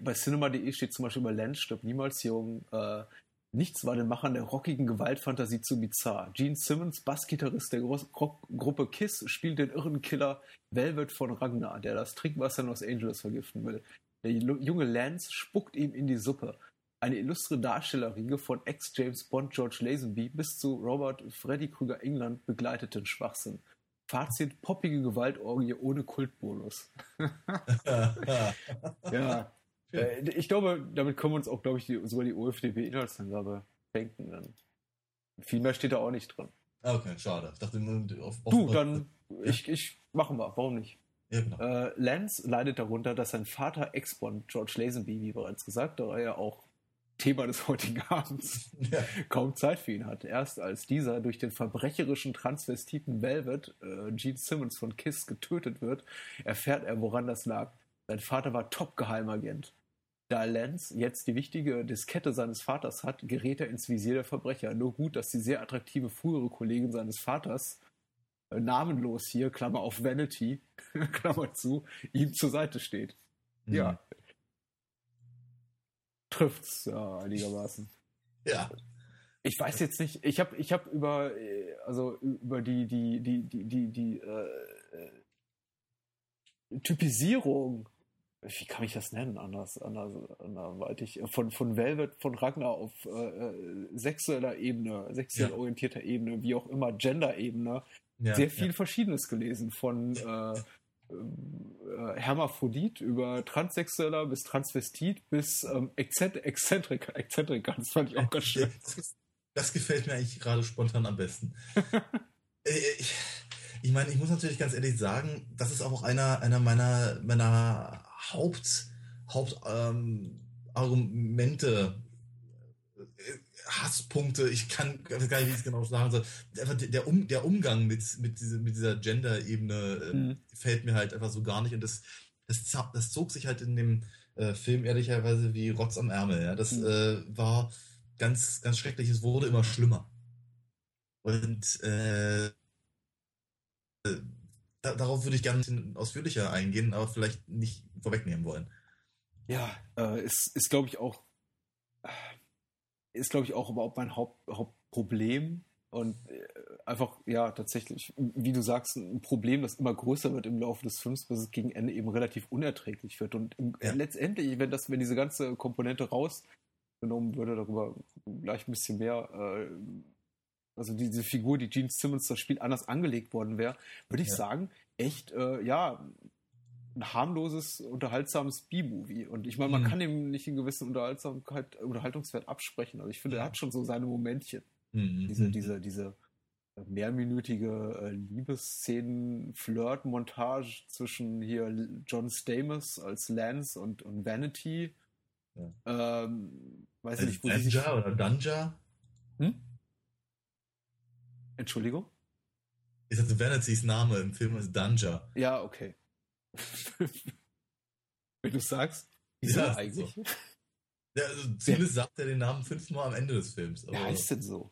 Speaker 1: bei cinema.de steht zum Beispiel über Lance stirbt niemals jung. Äh, nichts war den Machern der rockigen Gewaltfantasie zu bizarr. Gene Simmons, Bassgitarrist der Gro Gruppe Kiss, spielt den irren Killer Velvet von Ragnar, der das Trinkwasser in Los Angeles vergiften will. Der junge Lance spuckt ihm in die Suppe. Eine illustre Darstellerriege von Ex-James Bond George Lazenby bis zu Robert Freddy Krüger England begleiteten Schwachsinn. Fazit, poppige Gewaltorgie ohne Kultbonus. ja, äh, ich glaube, damit können wir uns auch, glaube ich, die, sogar die OFDB-Inhaltsangabe denken. Dann. Viel mehr steht da auch nicht drin.
Speaker 2: Ah, okay, schade. Ich dachte,
Speaker 1: auf, auf Du, dann, ich, ich, machen wir, warum nicht?
Speaker 2: Ja, genau.
Speaker 1: äh, Lance leidet darunter, dass sein Vater Ex-Bond George Lazenby, wie bereits gesagt, da er ja auch Thema des heutigen Abends, ja. kaum Zeit für ihn hat. Erst als dieser durch den verbrecherischen Transvestiten Velvet, äh, Gene Simmons von Kiss, getötet wird, erfährt er, woran das lag. Sein Vater war Top-Geheimagent. Da Lance jetzt die wichtige Diskette seines Vaters hat, gerät er ins Visier der Verbrecher. Nur gut, dass die sehr attraktive frühere Kollegin seines Vaters, äh, namenlos hier, Klammer auf Vanity, Klammer zu, ihm zur Seite steht.
Speaker 2: Mhm.
Speaker 1: Ja. Trifft's ja einigermaßen.
Speaker 2: Ja.
Speaker 1: Ich weiß jetzt nicht, ich habe ich hab über, äh, also über die, die, die, die, die, die äh, Typisierung, wie kann ich das nennen, anders, anders, anderweitig, von, von Velvet, von Ragnar auf äh, äh, sexueller Ebene, sexuell
Speaker 2: Ja.
Speaker 1: orientierter Ebene, wie auch immer, Gender-Ebene,
Speaker 2: ja
Speaker 1: sehr viel Verschiedenes gelesen, von äh, äh, Hermaphrodit über Transsexueller bis Transvestit bis ähm, Exzent Exzentriker, Exzentriker, das fand ich auch ganz schön.
Speaker 2: Das, das gefällt mir eigentlich gerade spontan am besten. Äh, ich ich meine, ich muss natürlich ganz ehrlich sagen, das ist auch einer, einer meiner, meiner Haupt, Haupt ähm, Argumente, äh, Hasspunkte, ich kann gar nicht, wie ich es genau sagen soll. Einfach der, um, der Umgang mit, mit, diese, mit dieser Gender-Ebene äh,
Speaker 1: Mhm.
Speaker 2: fällt mir halt einfach so gar nicht. Und das, das, das zog sich halt in dem äh, Film ehrlicherweise wie Rotz am Ärmel. Ja? Das
Speaker 1: Mhm.
Speaker 2: äh, war ganz, ganz schrecklich. Es wurde immer schlimmer. Und äh, äh, da, darauf würde ich gerne ein bisschen ausführlicher eingehen, aber vielleicht nicht vorwegnehmen wollen.
Speaker 1: Ja, äh, ist, ist glaube ich auch, ist glaube ich auch überhaupt mein Haupt, Hauptproblem und äh, einfach, ja, tatsächlich, wie du sagst, ein Problem, das immer größer wird im Laufe des Films, bis es gegen Ende eben relativ unerträglich wird und
Speaker 2: Ja.
Speaker 1: letztendlich, wenn das, wenn diese ganze Komponente rausgenommen würde, darüber gleich ein bisschen mehr, äh, also diese Figur, die Gene Simmons das Spiel anders angelegt worden wäre, würde ich
Speaker 2: Ja.
Speaker 1: sagen, echt, äh, ja, ein harmloses, unterhaltsames B-Movie. Und ich meine, man
Speaker 2: Mhm.
Speaker 1: kann ihm nicht einen gewissen Unterhaltsamkeit, Unterhaltungswert absprechen. Also ich finde, er hat schon so seine Momentchen.
Speaker 2: Mhm.
Speaker 1: Diese, diese, diese mehrminütige äh, Liebesszenen, Flirt-Montage zwischen hier John Stamos als Lance und, und Vanity. Ähm, weiß ich nicht, wo sie sich.
Speaker 2: Danja oder Danja?
Speaker 1: Hm? Entschuldigung?
Speaker 2: Ich sagte, Vanitys Name im Film ist Danja.
Speaker 1: Ja, okay. Wenn du sagst, wieso
Speaker 2: Ja, ist
Speaker 1: eigentlich?
Speaker 2: Ja, also zumindest sagt er den Namen fünfmal am Ende des Films. Aber,
Speaker 1: heißt denn so?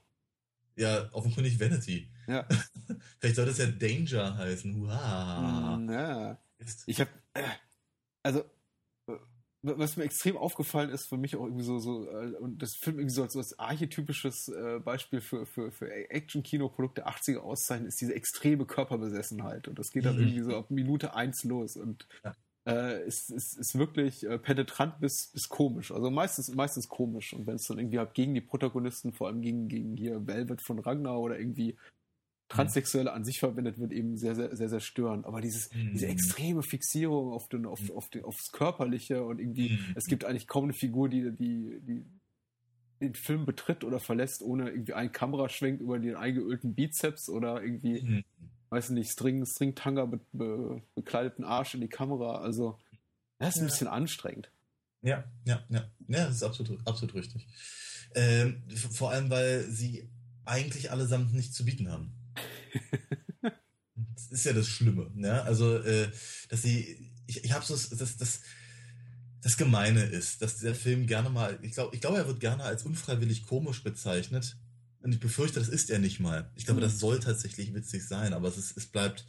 Speaker 2: ja, offenkundig Vanity.
Speaker 1: Ja.
Speaker 2: Vielleicht sollte es ja Danger heißen. Hurra.
Speaker 1: Hm, ja. Ich habe, also, äh, was mir extrem aufgefallen ist, für mich auch irgendwie so, so äh, und das Film irgendwie so als, als archetypisches äh, Beispiel für, für, für Action-Kino-Produkt der 80er auszeichnen, ist diese extreme Körperbesessenheit. Und das geht dann
Speaker 2: Mhm.
Speaker 1: irgendwie so ab Minute eins los und
Speaker 2: Ja.
Speaker 1: äh, ist, ist, ist wirklich äh, penetrant bis, bis komisch. Also meistens, meistens komisch. Und wenn es dann irgendwie halt gegen die Protagonisten, vor allem gegen, gegen hier Velvet von Ragnar oder irgendwie Transsexuelle an sich verwendet wird, eben sehr, sehr, sehr, sehr störend. Aber dieses,
Speaker 2: Mhm.
Speaker 1: diese extreme Fixierung auf den, auf, auf den, aufs Körperliche und irgendwie,
Speaker 2: Mhm.
Speaker 1: es gibt eigentlich kaum eine Figur, die, die, die den Film betritt oder verlässt, ohne irgendwie einen Kameraschwenk über den eingeölten Bizeps oder irgendwie,
Speaker 2: Mhm.
Speaker 1: weiß nicht, String, Stringtanga be, be, bekleideten Arsch in die Kamera. Also, das ist ein
Speaker 2: Ja.
Speaker 1: bisschen anstrengend.
Speaker 2: Ja, ja, ja. Ja, das ist absolut, absolut richtig. Ähm, vor allem, weil sie eigentlich allesamt nichts zu bieten haben. Das ist ja das Schlimme. Ne? Also, äh, dass sie, ich, ich habe so, das, das, das Gemeine ist, dass der Film gerne mal, ich glaube, ich glaube, er wird gerne als unfreiwillig komisch bezeichnet. Und ich befürchte, das ist er nicht mal. Ich glaube, das soll tatsächlich witzig sein, aber es ist, es bleibt,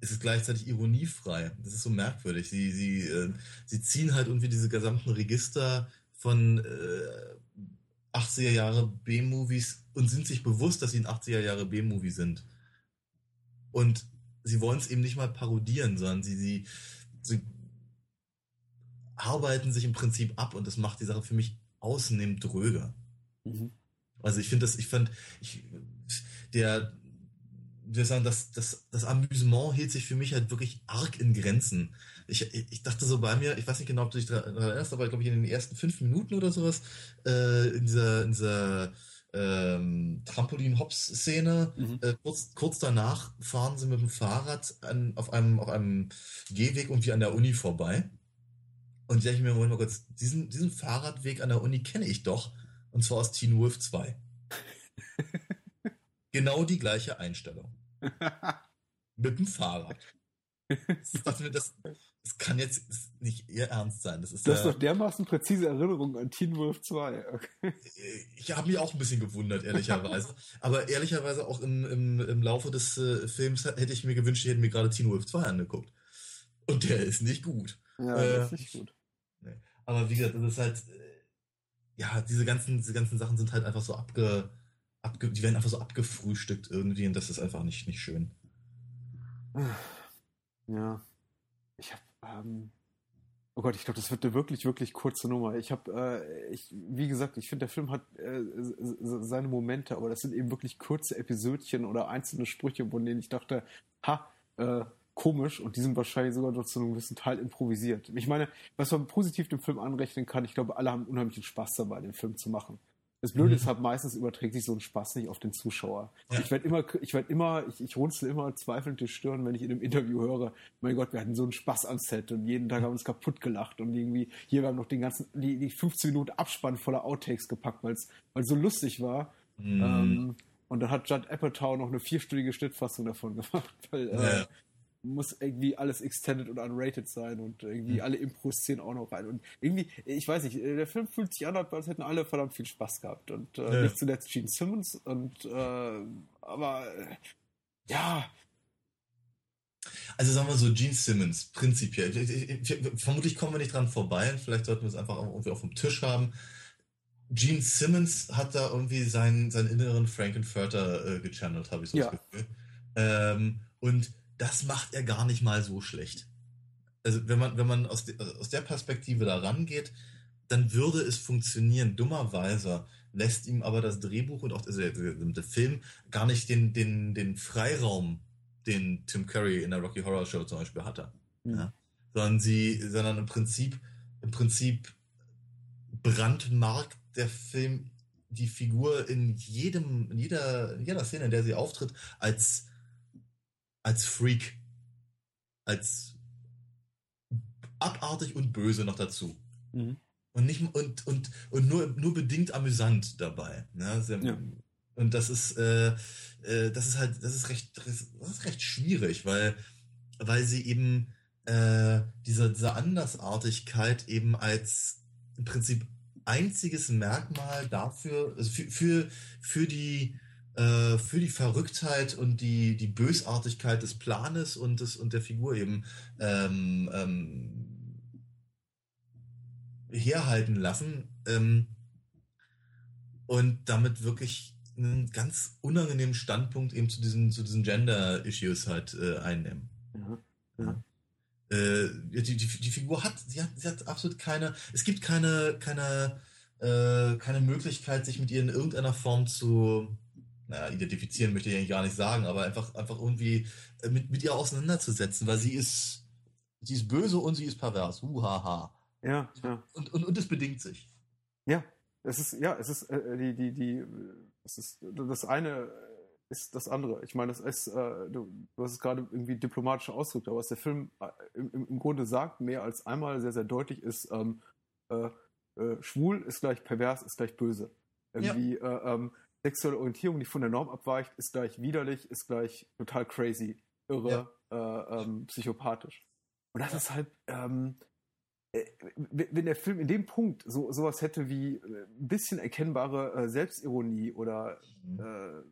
Speaker 2: es ist gleichzeitig ironiefrei. Das ist so merkwürdig. Sie, sie, äh, sie ziehen halt irgendwie diese gesamten Register von äh, 80er Jahre B-Movies und sind sich bewusst, dass sie ein 80er Jahre B-Movie sind. Und sie wollen es eben nicht mal parodieren, sondern sie, sie, sie arbeiten sich im Prinzip ab und das macht die Sache für mich ausnehmend dröger.
Speaker 1: Mhm.
Speaker 2: Also ich finde das, ich fand, ich, der, ich sagen, das, das, das Amüsement hielt sich für mich halt wirklich arg in Grenzen. Ich, ich ich dachte so bei mir, ich weiß nicht genau, ob du dich daran erinnerst, aber glaube ich in den ersten fünf Minuten oder sowas, äh, in dieser, in dieser ähm, Trampolin-Hops-Szene,
Speaker 1: Mhm.
Speaker 2: äh, kurz, kurz danach fahren sie mit dem Fahrrad an, auf, einem, auf einem Gehweg irgendwie an der Uni vorbei. Und ich mir, Moment mal kurz, diesen, diesen Fahrradweg an der Uni kenne ich doch. Und zwar aus Teen Wolf 2. genau die gleiche Einstellung. Mit dem Fahrrad. Das, das, das kann jetzt nicht ihr Ernst sein. Das ist
Speaker 1: das ist doch dermaßen präzise Erinnerung an Teen Wolf 2. Okay.
Speaker 2: Ich habe mich auch ein bisschen gewundert, ehrlicherweise. Aber ehrlicherweise auch im, im, im Laufe des äh, Films hätte ich mir gewünscht, ich hätte mir gerade Teen Wolf 2 angeguckt. Und der ist nicht gut.
Speaker 1: Ja, äh, der ist nicht gut.
Speaker 2: Nee. Aber wie gesagt, das ist halt, äh, ja, diese ganzen, diese ganzen Sachen sind halt einfach so abge, abge, die werden einfach so abgefrühstückt irgendwie und das ist einfach nicht, nicht schön.
Speaker 1: Ja. Ich habe ähm, oh Gott, ich glaube, das wird eine wirklich, wirklich kurze Nummer. Ich habe, äh, ich, wie gesagt, ich finde, der Film hat äh, seine Momente, aber das sind eben wirklich kurze Episodchen oder einzelne Sprüche, von denen ich dachte, ha, äh, komisch und die sind wahrscheinlich sogar noch zu einem gewissen Teil improvisiert. Ich meine, was man positiv dem Film anrechnen kann, ich glaube, alle haben unheimlichen Spaß dabei, den Film zu machen. Das Blöde mhm. ist halt, meistens überträgt sich so ein Spaß nicht auf den Zuschauer. Ja. Ich werde immer, ich werde immer, ich, ich runzel immer zweifelnd die Stirn, wenn ich in einem Interview höre, mein Gott, wir hatten so einen Spaß am Set und jeden Tag haben wir uns kaputt gelacht und irgendwie, hier wir haben noch den ganzen, die, die 15 Minuten Abspann voller Outtakes gepackt, weil es so lustig war. Mhm. Ähm, und dann hat Judd Apatow noch eine vierstündige Schnittfassung davon gemacht, weil äh, muss irgendwie alles extended und unrated sein und irgendwie mhm. alle Impro-Szenen auch noch rein. Und irgendwie, ich weiß nicht, der Film fühlt sich an, als hätten alle verdammt viel Spaß gehabt. Und äh, ja. nicht zuletzt Gene Simmons. Und äh, aber äh, ja.
Speaker 2: Also sagen wir so, Gene Simmons, prinzipiell. Vermutlich kommen wir nicht dran vorbei. Vielleicht sollten wir es einfach irgendwie auf dem Tisch haben. Gene Simmons hat da irgendwie seinen, seinen inneren Frankenfurter äh, gechannelt, habe ich so ja. das Gefühl. Ähm, und das macht er gar nicht mal so schlecht. Also wenn man, wenn man aus, de, aus der Perspektive da rangeht, dann würde es funktionieren. Dummerweise lässt ihm aber das Drehbuch und auch also der, der, Film gar nicht den, den, den Freiraum, den Tim Curry in der Rocky Horror Show zum Beispiel hatte. Mhm. Ja? Sondern sie, sondern im Prinzip, im Prinzip brandmarkt der Film die Figur in jedem, in jeder, in jeder Szene, in der sie auftritt, als als Freak, als abartig und böse noch dazu. Mhm. Und nicht und, und, und nur, nur bedingt amüsant dabei. Ne? Sehr, ja. Und das ist, äh, äh, das ist halt, das ist recht, das ist recht schwierig, weil, weil sie eben äh, diese, diese Andersartigkeit eben als im Prinzip einziges Merkmal dafür, also für, für, für die äh, für die Verrücktheit und die, die Bösartigkeit des Planes und, des, und der Figur eben ähm, ähm, herhalten lassen ähm, und damit wirklich einen ganz unangenehmen Standpunkt eben zu diesen, zu diesen Gender-Issues halt äh, einnehmen. Ja. Ja. Äh, die, die, die, Figur hat sie, hat, sie hat absolut keine, es gibt keine, keine, äh, keine Möglichkeit, sich mit ihr in irgendeiner Form zu, naja, identifizieren möchte ich eigentlich gar nicht sagen, aber einfach, einfach irgendwie äh, mit, mit ihr auseinanderzusetzen, weil sie ist, sie ist böse und sie ist pervers. Uhaha.
Speaker 1: Ja, ja.
Speaker 2: Und, und, und es bedingt sich.
Speaker 1: Ja, es ist, ja, es ist, äh, die, die, die, es ist, das eine ist das andere. Ich meine, das ist, äh, du, du hast es gerade irgendwie diplomatisch ausgedrückt, aber was der Film äh, im, im Grunde sagt, mehr als einmal sehr, sehr deutlich ist, ähm, äh, schwul ist gleich pervers, ist gleich böse. Irgendwie, ja. ähm, sexuelle Orientierung, die von der Norm abweicht, ist gleich widerlich, ist gleich total crazy, irre, ja. äh, ähm, psychopathisch. Und das ist halt, ähm, äh, wenn der Film in dem Punkt so sowas hätte wie äh, ein bisschen erkennbare äh, Selbstironie oder mhm.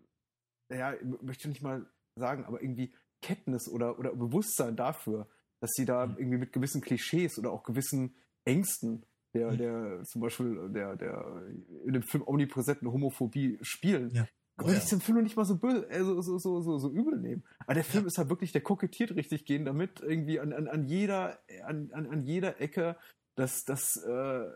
Speaker 1: äh, ja, möchte nicht mal sagen, aber irgendwie Kenntnis oder, oder Bewusstsein dafür, dass sie da mhm. irgendwie mit gewissen Klischees oder auch gewissen Ängsten der, der zum Beispiel der, der in dem Film omnipräsenten Homophobie spielen. Ja. Oh, ja. ich den Film noch nicht mal so böse, äh, so, so, so, so, so übel nehmen. Aber der Film ja. ist halt wirklich, der kokettiert richtig gehen damit, irgendwie an, an, an jeder, an, an, an jeder Ecke, dass, dass äh,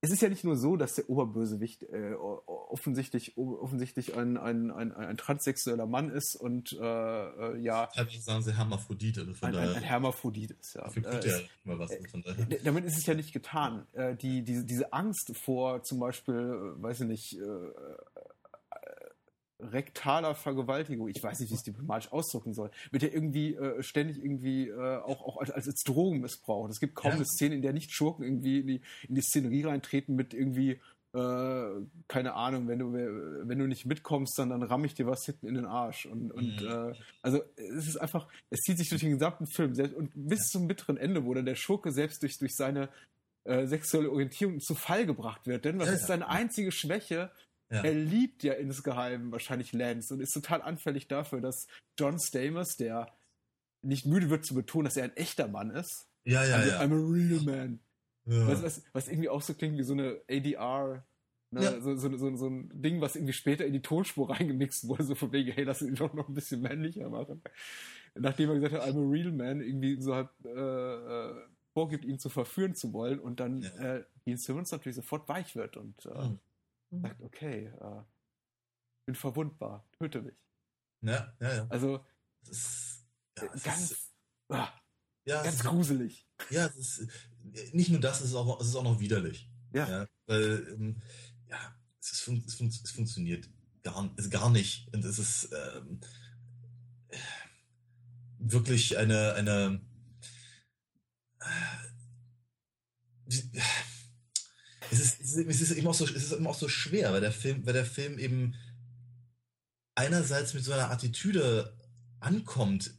Speaker 1: es ist ja nicht nur so, dass der Oberbösewicht äh, offensichtlich, offensichtlich ein, ein, ein, ein, transsexueller Mann ist und äh, äh ja.
Speaker 2: Ich sagen sie Hermaphrodite.
Speaker 1: Also von ein, daher, ein, Hermaphrodit ist, ja. Äh, ja mal was, von daher. Damit ist es ja nicht getan. Äh, die, diese, diese Angst vor zum Beispiel, äh, weiß ich nicht, rektaler Vergewaltigung, ich weiß nicht, wie ich es diplomatisch ausdrücken soll, wird ja irgendwie äh, ständig irgendwie äh, auch, auch als, als Drogenmissbrauch. Es gibt kaum ja. eine Szene, in der nicht Schurken irgendwie in die, in die Szenerie reintreten mit irgendwie äh, keine Ahnung, wenn du, wenn du nicht mitkommst, dann, dann ramme ich dir was hinten in den Arsch. Und, und mhm. äh, also es ist einfach, es zieht sich durch den gesamten Film selbst, und bis zum bitteren Ende, wo dann der Schurke selbst durch, durch seine äh, sexuelle Orientierung zu Fall gebracht wird. Denn was ja, ist seine einzige Schwäche? Ja. Er liebt ja insgeheim wahrscheinlich Lance und ist total anfällig dafür, dass John Stamos, der nicht müde wird zu betonen, dass er ein echter Mann ist.
Speaker 2: Ja, ja,
Speaker 1: also,
Speaker 2: ja.
Speaker 1: I'm a real man. Ja. Was, was, was, irgendwie auch so klingt wie so eine ADR, ne? ja. so, so, so, so, ein Ding, was irgendwie später in die Tonspur reingemixt wurde, so von wegen, hey, lass ihn doch noch ein bisschen männlicher machen. Nachdem er gesagt hat, I'm a real man, irgendwie so halt äh, vorgibt, ihn zu verführen zu wollen und dann ja. äh, Dean Simmons natürlich sofort weich wird und äh, mhm. Sagt, okay, äh, bin verwundbar, töte mich.
Speaker 2: Ja, ja, ja.
Speaker 1: Also, ist, ja, ganz, ist, ah, ja, ganz gruselig.
Speaker 2: Ja, es ist, nicht nur das, es ist auch, es ist auch noch widerlich. Ja. ja weil, ähm, ja, es, ist, es, fun es, funktioniert gar, es gar nicht. Und es ist ähm, wirklich eine, eine es ist, es ist, immer auch so, es ist immer auch so schwer, weil der Film, weil der Film eben einerseits mit so einer Attitüde ankommt,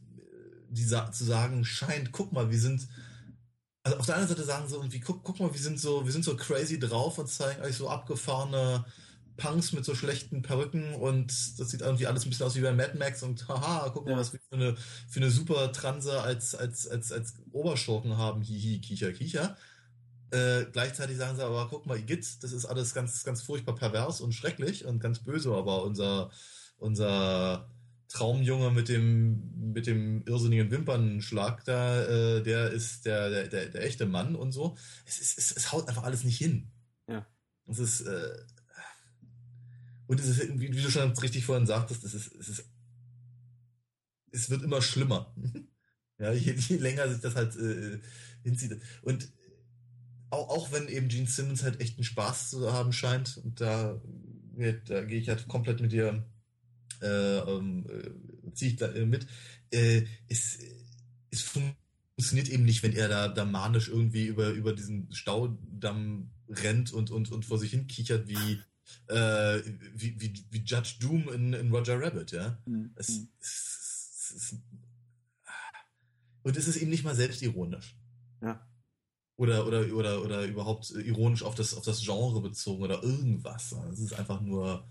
Speaker 2: die zu sagen scheint, guck mal, wir sind, also auf der einen Seite sagen sie irgendwie, guck, guck mal, wir sind so, wir sind so crazy drauf und zeigen euch so abgefahrene Punks mit so schlechten Perücken und das sieht irgendwie alles ein bisschen aus wie bei Mad Max und haha, guck mal, ja. was wir für eine, für eine super Transe als, als, als, als Oberschurken haben, hihi, kicher, kicher. Äh, gleichzeitig sagen sie aber, guck mal, Igitt, das ist alles ganz, ganz furchtbar pervers und schrecklich und ganz böse, aber unser, unser Traumjunge mit dem, mit dem irrsinnigen Wimpernschlag da, äh, der ist der, der, der, der, echte Mann und so. Es, ist, es, es haut einfach alles nicht hin.
Speaker 1: Ja.
Speaker 2: Es ist, äh, und es ist, wie, wie, du schon richtig vorhin sagtest, es ist, es ist, es wird immer schlimmer. ja, je, je, länger sich das halt äh, hinzieht. Und auch, auch wenn eben Gene Simmons halt echt einen Spaß zu haben scheint, und da, da gehe ich halt komplett mit dir äh, ähm, äh, ziehe ich da äh, mit. Äh, es, es funktioniert eben nicht, wenn er da, da manisch irgendwie über, über diesen Staudamm rennt und, und, und vor sich hin kichert wie, äh, wie, wie, wie Judge Doom in, in Roger Rabbit, ja. Mhm. Es, mhm. es, es, und es ist eben nicht mal selbstironisch.
Speaker 1: Ja.
Speaker 2: Oder, oder, oder, oder überhaupt ironisch auf das, auf das Genre bezogen oder irgendwas. Es ist einfach nur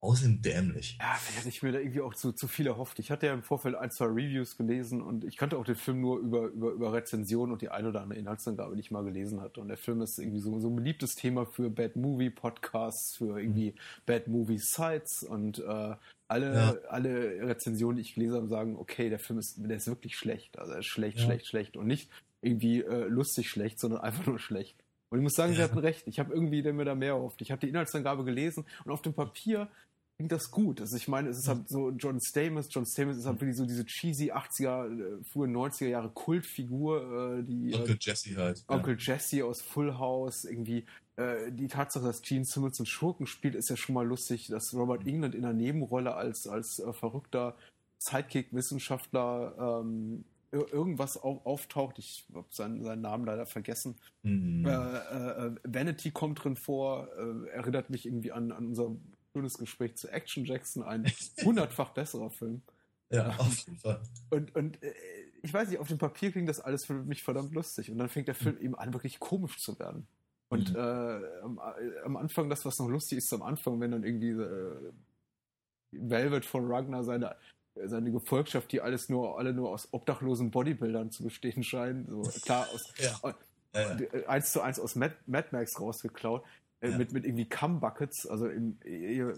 Speaker 2: außerdem dämlich.
Speaker 1: Ja, vielleicht hatte ich mir da irgendwie auch zu, zu viel erhofft. Ich hatte ja im Vorfeld ein, zwei Reviews gelesen und ich kannte auch den Film nur über, über, über Rezensionen und die ein oder andere Inhaltsangabe, die ich mal gelesen hatte. Und der Film ist irgendwie so, so ein beliebtes Thema für Bad Movie Podcasts, für irgendwie mhm. Bad Movie Sites und äh, alle, ja. alle Rezensionen, die ich gelesen habe, sagen, okay, der Film ist, der ist wirklich schlecht. Also er ist schlecht, ja. schlecht, schlecht und nicht irgendwie äh, lustig schlecht, sondern einfach nur schlecht. Und ich muss sagen, ja. sie hatten recht. Ich habe irgendwie mir da mehr erhofft. Ich habe die Inhaltsangabe gelesen und auf dem Papier klingt das gut. Also ich meine, es ist halt so John Stamos. John Stamos ist halt wirklich so diese cheesy 80er, äh, frühe 90er Jahre Kultfigur, äh, die
Speaker 2: Onkel äh, Jesse halt.
Speaker 1: Onkel ja. Jesse aus Full House, irgendwie äh, die Tatsache, dass Gene Simmons einen Schurken spielt, ist ja schon mal lustig, dass Robert England in einer Nebenrolle als als äh, verrückter Sidekick-Wissenschaftler ähm, irgendwas auf, auftaucht. Ich habe seinen, seinen Namen leider vergessen. Mhm. Äh, äh, Vanity kommt drin vor, äh, erinnert mich irgendwie an, an unser schönes Gespräch zu Action Jackson, ein hundertfach besserer Film.
Speaker 2: Ja, auf jeden Fall.
Speaker 1: Und, und äh, ich weiß nicht, auf dem Papier klingt das alles für mich verdammt lustig. Und dann fängt der Film mhm. eben an, wirklich komisch zu werden. Und mhm. äh, am, äh, am, Anfang, das, was noch lustig ist, am Anfang, wenn dann irgendwie äh, Velvet von Ragnar seine seine Gefolgschaft, die alles nur, alle nur aus obdachlosen Bodybuildern zu bestehen scheinen, so klar aus ja. Ja, ja. eins zu eins aus Mad, Mad Max rausgeklaut. Äh, ja. mit, mit irgendwie Cum-Buckets, also im, ihr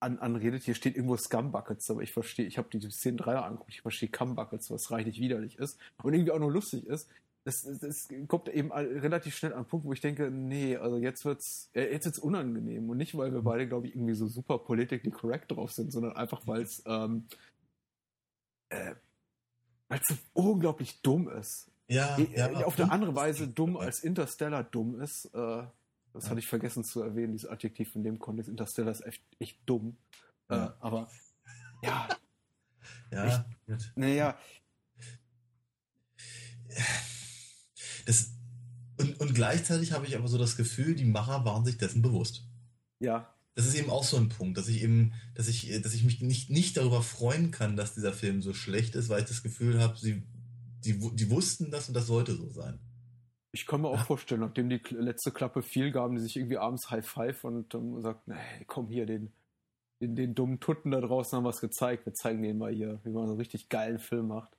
Speaker 1: an, anredet, hier steht irgendwo Scum-Buckets, aber ich verstehe, ich habe die 10 Dreier angeguckt, ich verstehe Cum-Buckets, was reichlich widerlich ist und irgendwie auch nur lustig ist. Das, das kommt eben relativ schnell an einen Punkt, wo ich denke, nee, also jetzt wird's, äh, jetzt wird's unangenehm und nicht, weil wir beide, glaube ich, irgendwie so super politically correct drauf sind, sondern einfach, weil es ähm, äh, so unglaublich dumm ist.
Speaker 2: Ja,
Speaker 1: äh, ja auf eine andere Weise dumm als Interstellar dumm ist. Äh, das ja. hatte ich vergessen zu erwähnen, dieses Adjektiv in dem Kontext. Interstellar ist echt, echt dumm. Äh, ja. Äh, aber ja.
Speaker 2: Ja,
Speaker 1: ich, Naja.
Speaker 2: Das, und, und gleichzeitig habe ich aber so das Gefühl, die Macher waren sich dessen bewusst.
Speaker 1: Ja.
Speaker 2: Das ist eben auch so ein Punkt, dass ich eben, dass ich, dass ich mich nicht, nicht darüber freuen kann, dass dieser Film so schlecht ist, weil ich das Gefühl habe, sie, die, die wussten das und das sollte so sein.
Speaker 1: Ich kann mir auch vorstellen, nachdem die letzte Klappe fiel, gaben die sich irgendwie abends High Five und ähm, sagt, nee, komm hier, den, den, den dummen Tutten da draußen haben wir es gezeigt. Wir zeigen denen mal hier, wie man so einen richtig geilen Film macht.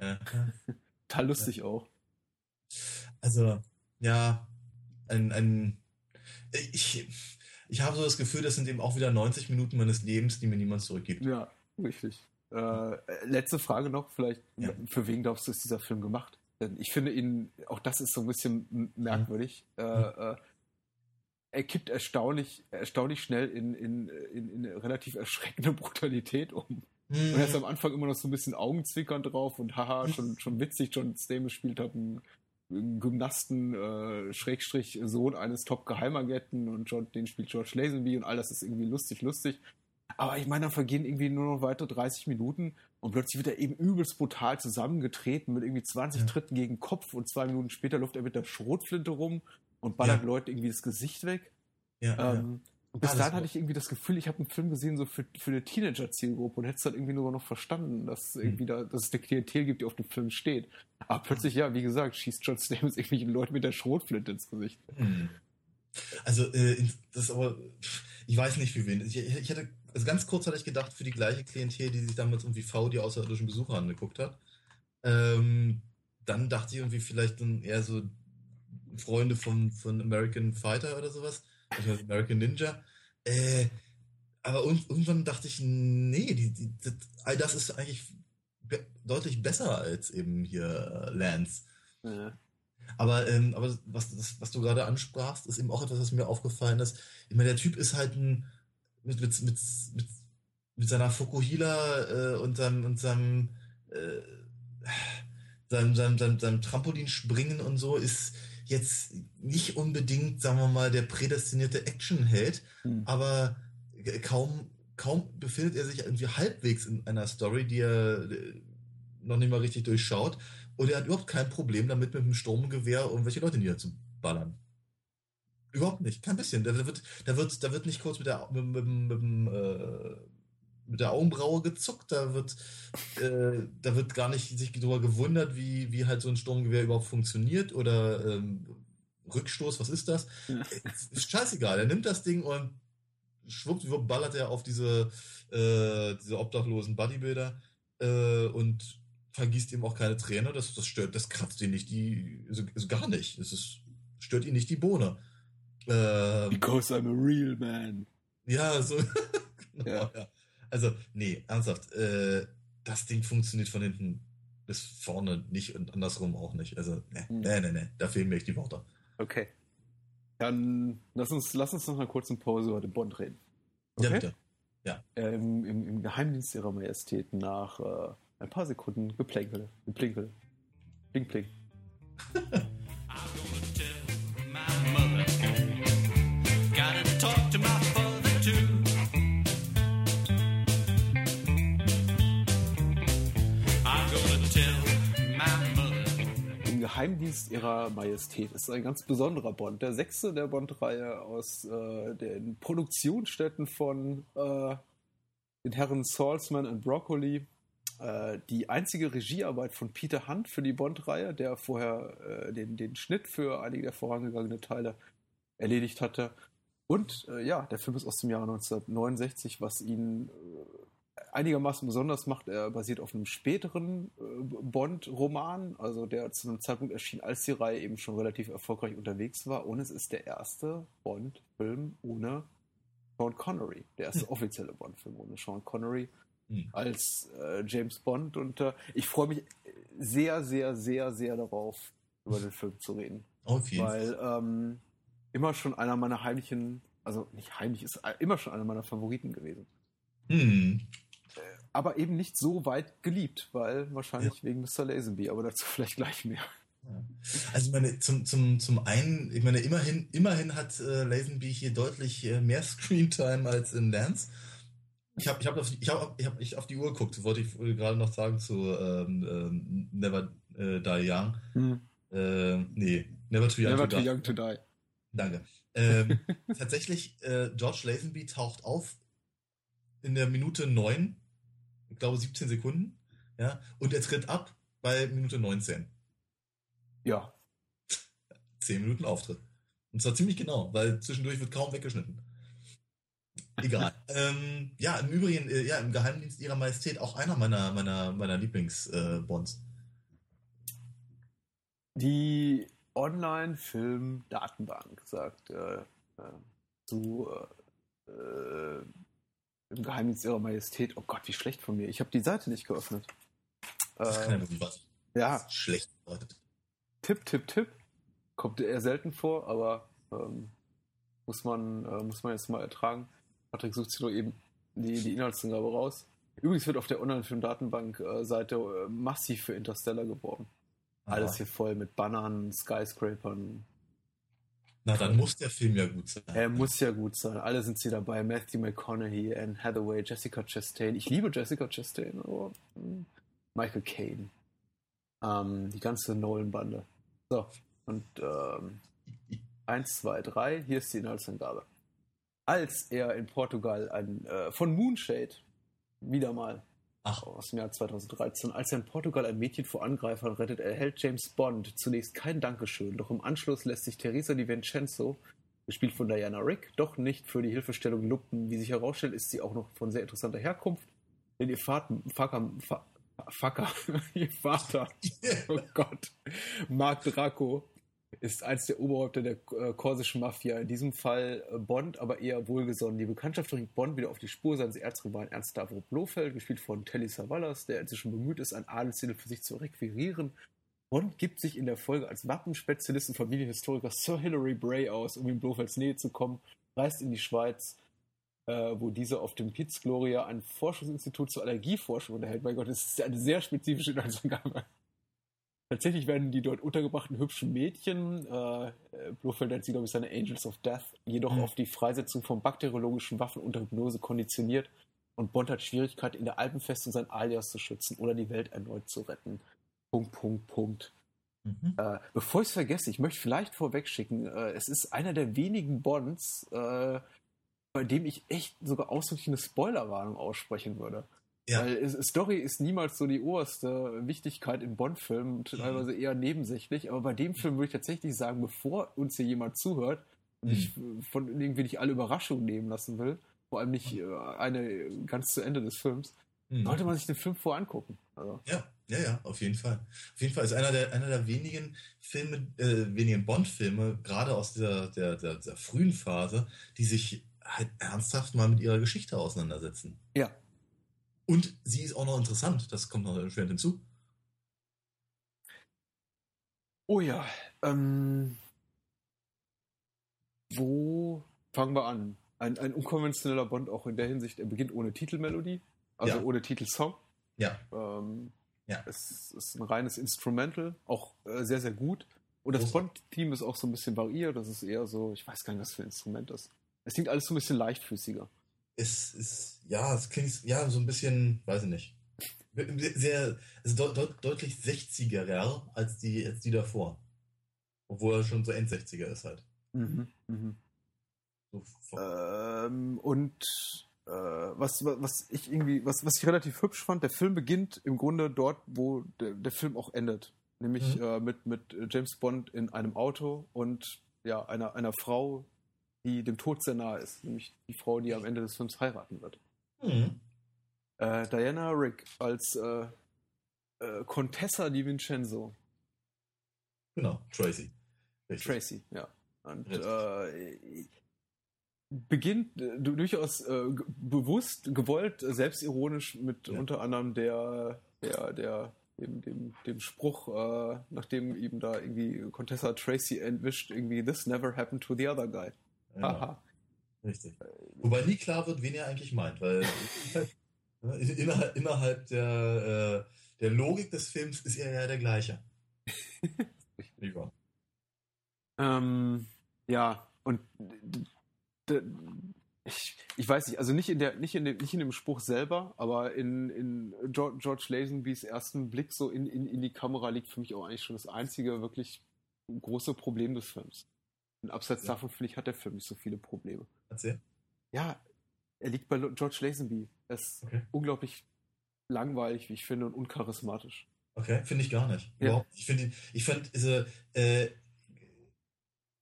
Speaker 1: Ja. Total lustig ja. auch.
Speaker 2: Also, ja, ein, ein ich, ich habe so das Gefühl, das sind eben auch wieder 90 Minuten meines Lebens, die mir niemand zurückgibt.
Speaker 1: Ja, richtig. Äh, letzte Frage noch, vielleicht, ja. für wen glaubst du, ist dieser Film gemacht? Denn ich finde ihn, auch das ist so ein bisschen merkwürdig. Mhm. Äh, äh, er kippt erstaunlich, erstaunlich schnell in, in, in, in eine relativ erschreckende Brutalität um. Mhm. Und er ist am Anfang immer noch so ein bisschen Augenzwickern drauf und haha, schon, schon witzig, John Stamos spielt hat einen Gymnasten, äh, Schrägstrich Sohn eines Top-Geheimagenten und John, den spielt George Lazenby und all das ist irgendwie lustig, lustig. Aber ich meine, da vergehen irgendwie nur noch weitere 30 Minuten und plötzlich wird er eben übelst brutal zusammengetreten mit irgendwie 20 ja. Tritten gegen Kopf und zwei Minuten später läuft er mit der Schrotflinte rum und ballert ja. Leute irgendwie das Gesicht weg. Ja, ähm, und bis dahin hatte ich irgendwie das Gefühl, ich habe einen Film gesehen so für, für eine Teenager-Zielgruppe und hätte es dann irgendwie nur noch verstanden, dass, hm. irgendwie da, dass es eine Klientel gibt, die auf dem Film steht. Aber plötzlich, ja, wie gesagt, schießt John Stamos irgendwelche Leute mit der Schrotflinte ins Gesicht. Hm.
Speaker 2: Also, äh, das aber, ich weiß nicht für wen. Ich, ich hatte also ganz kurz hatte ich gedacht, für die gleiche Klientel, die sich damals irgendwie V die außerirdischen Besucher angeguckt hat. Ähm, dann dachte ich irgendwie vielleicht dann eher so Freunde von, von American Fighter oder sowas. American Ninja. Äh, aber irgendwann dachte ich, nee, die, die, das, all das ist eigentlich be deutlich besser als eben hier Lance. Ja. Aber, ähm, aber was, das, was du gerade ansprachst, ist eben auch etwas, was mir aufgefallen ist. Ich meine, der Typ ist halt ein, mit, mit, mit, mit, mit seiner Fukuhila äh, und seinem, und seinem, äh, seinem, seinem, seinem, seinem Trampolinspringen und so ist jetzt nicht unbedingt, sagen wir mal, der prädestinierte Actionheld, mhm. aber kaum, kaum befindet er sich irgendwie halbwegs in einer Story, die er äh, noch nicht mal richtig durchschaut. Und er hat überhaupt kein Problem damit, mit dem Sturmgewehr irgendwelche Leute niederzuballern. Überhaupt nicht, kein bisschen. Da wird, da wird, da wird nicht kurz mit der, mit, mit, mit, äh, mit der Augenbraue gezuckt, da wird, äh, da wird gar nicht sich darüber gewundert, wie, wie halt so ein Sturmgewehr überhaupt funktioniert oder ähm, Rückstoß, was ist das? Ja. Ist scheißegal, er nimmt das Ding und schwuppdiwupp ballert er auf diese, äh, diese obdachlosen Bodybuilder äh, und vergießt ihm auch keine Träne, das, das stört, das kratzt ihn nicht, die, also, also gar nicht, es ist, stört ihn nicht die Bohne.
Speaker 1: Ähm, Because I'm a real man.
Speaker 2: Ja, so. genau, ja. ja. Also, nee, ernsthaft. Äh, das Ding funktioniert von hinten bis vorne nicht und andersrum auch nicht. Also, ne, hm. nee, nee, nee, da fehlen mir echt die Worte.
Speaker 1: Okay. Dann lass uns, lass uns noch mal kurz in Pause über den Bond reden.
Speaker 2: Okay? Ja, bitte. Ja.
Speaker 1: Äh, im, im, Im Geheimdienst ihrer Majestät nach äh, ein paar Sekunden Geplänkel. Geplänkel. Pling, pling. Geheimdienst ihrer Majestät ist ein ganz besonderer Bond. Der sechste der Bond-Reihe aus äh, den Produktionsstätten von äh, den Herren Salzman und Broccoli. Äh, die einzige Regiearbeit von Peter Hunt für die Bond-Reihe, der vorher äh, den, den Schnitt für einige der vorangegangenen Teile erledigt hatte. Und äh, ja, der Film ist aus dem Jahr 1969, was ihn äh, einigermaßen besonders macht. Er basiert auf einem späteren äh, Bond-Roman, also der zu einem Zeitpunkt erschien, als die Reihe eben schon relativ erfolgreich unterwegs war. Und es ist der erste Bond-Film ohne Sean Connery. Der erste offizielle Bond-Film ohne Sean Connery mhm. als äh, James Bond. Und äh, ich freue mich sehr, sehr, sehr, sehr darauf, über den Film zu reden.
Speaker 2: Auf jeden
Speaker 1: Weil ähm, immer schon einer meiner heimlichen, also nicht heimlich, ist immer schon einer meiner Favoriten gewesen.
Speaker 2: Mhm
Speaker 1: aber eben nicht so weit geliebt, weil wahrscheinlich ja. wegen Mr. Lazenby, aber dazu vielleicht gleich mehr.
Speaker 2: Also ich meine, zum, zum, zum einen, ich meine, immerhin, immerhin hat äh, Lazenby hier deutlich äh, mehr Screentime als in Lance. Ich habe ich hab auf, ich hab, ich hab, ich auf die Uhr geguckt, wollte ich gerade noch sagen zu ähm, ähm, Never äh, Die Young. Hm. Äh, nee, Never Too Young,
Speaker 1: Never
Speaker 2: to,
Speaker 1: too
Speaker 2: die.
Speaker 1: young to die.
Speaker 2: Danke. Ähm, tatsächlich, äh, George Lazenby taucht auf in der Minute 9, ich glaube 17 Sekunden, ja, und er tritt ab bei Minute 19.
Speaker 1: Ja.
Speaker 2: 10 Minuten Auftritt. Und zwar ziemlich genau, weil zwischendurch wird kaum weggeschnitten. Egal. ähm, ja, im Übrigen, äh, ja, im Geheimdienst ihrer Majestät auch einer meiner, meiner, meiner Lieblings-Bonds.
Speaker 1: Die Online-Film-Datenbank sagt äh, äh, zu äh, äh, im Geheimdienst ihrer Majestät, oh Gott, wie schlecht von mir. Ich habe die Seite nicht geöffnet.
Speaker 2: das kann ja was.
Speaker 1: ja,
Speaker 2: Schlecht.
Speaker 1: Tipp, Tipp, Tipp. Kommt eher selten vor, aber ähm, muss, man, äh, muss man jetzt mal ertragen. Patrick sucht sich doch eben die, die Inhaltsangabe raus. Übrigens wird auf der Online-Film-Datenbank-Seite äh, massiv für Interstellar geworben. Alles hier voll mit Bannern, Skyscrapern.
Speaker 2: Na, dann muss der Film ja gut sein.
Speaker 1: Er muss ja gut sein. Alle sind sie dabei. Matthew McConaughey, Anne Hathaway, Jessica Chastain. Ich liebe Jessica Chastain. Hm, Michael Caine. Ähm, die ganze Nolan-Bande. So, und ähm, eins, zwei, drei. Hier ist die Inhaltsangabe. Als er in Portugal ein, äh, von Moonshade, wieder mal,
Speaker 2: Ach,
Speaker 1: aus dem Jahr 2013. Als er in Portugal ein Mädchen vor Angreifern rettet, erhält James Bond zunächst kein Dankeschön, doch im Anschluss lässt sich Teresa Di Vincenzo, gespielt von Diana Rick, doch nicht für die Hilfestellung lupen. Wie sich herausstellt, ist sie auch noch von sehr interessanter Herkunft, denn ihr Vater, Vater, Vater, ihr Vater, oh Gott, Mark Draco, ist eins der Oberhäupter der äh, korsischen Mafia. In diesem Fall äh, Bond, aber eher wohlgesonnen. Die Bekanntschaft bringt Bond wieder auf die Spur seines Erzrivalen Ernst Stavro Blofeld, gespielt von Telly Savalas, der inzwischen bemüht ist, ein Adelstitel für sich zu requirieren. Bond gibt sich in der Folge als Wappenspezialist und Familienhistoriker Sir Hilary Bray aus, um in Blofelds Nähe zu kommen, reist in die Schweiz, äh, wo diese auf dem Piz Gloria ein Forschungsinstitut zur Allergieforschung unterhält. Mein Gott, das ist eine sehr spezifische Inhaltsangabe. Tatsächlich werden die dort untergebrachten hübschen Mädchen, äh, Blofeld nennt sie, glaube ich, seine Angels of Death, jedoch
Speaker 2: Mhm.
Speaker 1: auf die Freisetzung von bakteriologischen Waffen unter Hypnose konditioniert und Bond hat Schwierigkeiten, in der Alpenfestung sein Alias zu schützen oder die Welt erneut zu retten. Punkt, Punkt, Punkt.
Speaker 2: Mhm.
Speaker 1: Äh, bevor ich es vergesse, ich möchte vielleicht vorwegschicken, äh, es ist einer der wenigen Bonds, äh, bei dem ich echt sogar ausdrücklich eine Spoilerwarnung aussprechen würde.
Speaker 2: Ja.
Speaker 1: Weil Story ist niemals so die oberste Wichtigkeit in Bond-Filmen, teilweise eher nebensächlich, aber bei dem Film würde ich tatsächlich sagen, bevor uns hier jemand zuhört und
Speaker 2: Mhm.
Speaker 1: ich von irgendwie nicht alle Überraschungen nehmen lassen will, vor allem nicht äh, eine ganz zu Ende des Films,
Speaker 2: Mhm.
Speaker 1: sollte man sich den Film vorangucken. Also,
Speaker 2: Ja, ja, ja, auf jeden Fall. Auf jeden Fall ist einer der, einer der wenigen Filme, äh, wenigen Bond-Filme, gerade aus dieser, der, der, der frühen Phase, die sich halt ernsthaft mal mit ihrer Geschichte auseinandersetzen.
Speaker 1: ja,
Speaker 2: Und sie ist auch noch interessant, das kommt noch erschwerend hinzu.
Speaker 1: Oh ja. Ähm, wo fangen wir an? Ein, ein unkonventioneller Bond auch in der Hinsicht, er beginnt ohne Titelmelodie, also
Speaker 2: Ja.
Speaker 1: ohne Titelsong.
Speaker 2: Ja,
Speaker 1: Ähm,
Speaker 2: Ja.
Speaker 1: Es ist ein reines Instrumental, auch äh, sehr, sehr gut. Und das. Bond-Team ist auch so ein bisschen variiert. Das ist eher so, ich weiß gar nicht, was für ein Instrument das ist. Es klingt alles so ein bisschen leichtfüßiger.
Speaker 2: Es ist, ja, es klingt, ja, so ein bisschen, weiß ich nicht. Sehr, also deut, deut, deutlich 60er als die, als die davor. Obwohl er schon so End-60er ist halt.
Speaker 1: Mhm. Mhm.
Speaker 2: So
Speaker 1: Ähm, und äh, was, was, was ich irgendwie, was, was ich relativ hübsch fand, der Film beginnt im Grunde dort, wo der, der Film auch endet. Nämlich
Speaker 2: Mhm.
Speaker 1: äh, mit, mit James Bond in einem Auto und ja, einer, einer Frau, die dem Tod sehr nahe ist. Nämlich die Frau, die am Ende des Films heiraten wird.
Speaker 2: Mhm.
Speaker 1: Äh, Diana Rick als äh, äh, Contessa di Vincenzo.
Speaker 2: Genau, Tracy. Richtig.
Speaker 1: Tracy, ja. Und äh, beginnt äh, du- durchaus äh, bewusst, gewollt, selbstironisch mit
Speaker 2: Ja.
Speaker 1: unter anderem der, der, der, dem, dem, dem Spruch, nachdem ihm da irgendwie Contessa Tracy entwischt, irgendwie This never happened to the other guy. Haha.
Speaker 2: richtig. Wobei nie klar wird, wen er eigentlich meint, weil ne, innerhalb, innerhalb der, äh, der Logik des Films ist er ja der gleiche. Wahr?
Speaker 1: Ähm, ja, und ich, ich weiß nicht, also nicht in der, nicht in dem, nicht in dem Spruch selber, aber in, in George, George Lazenbys ersten Blick so in, in, in die Kamera liegt für mich auch eigentlich schon das einzige wirklich große Problem des Films. Und abseits ja. davon, finde ich, hat der Film nicht so viele Probleme.
Speaker 2: Erzähl.
Speaker 1: Ja, er liegt bei George Lazenby. Er ist okay. unglaublich langweilig, wie ich finde, und uncharismatisch.
Speaker 2: Okay, finde ich gar nicht. Ja. Ich finde, ich fand, also, äh,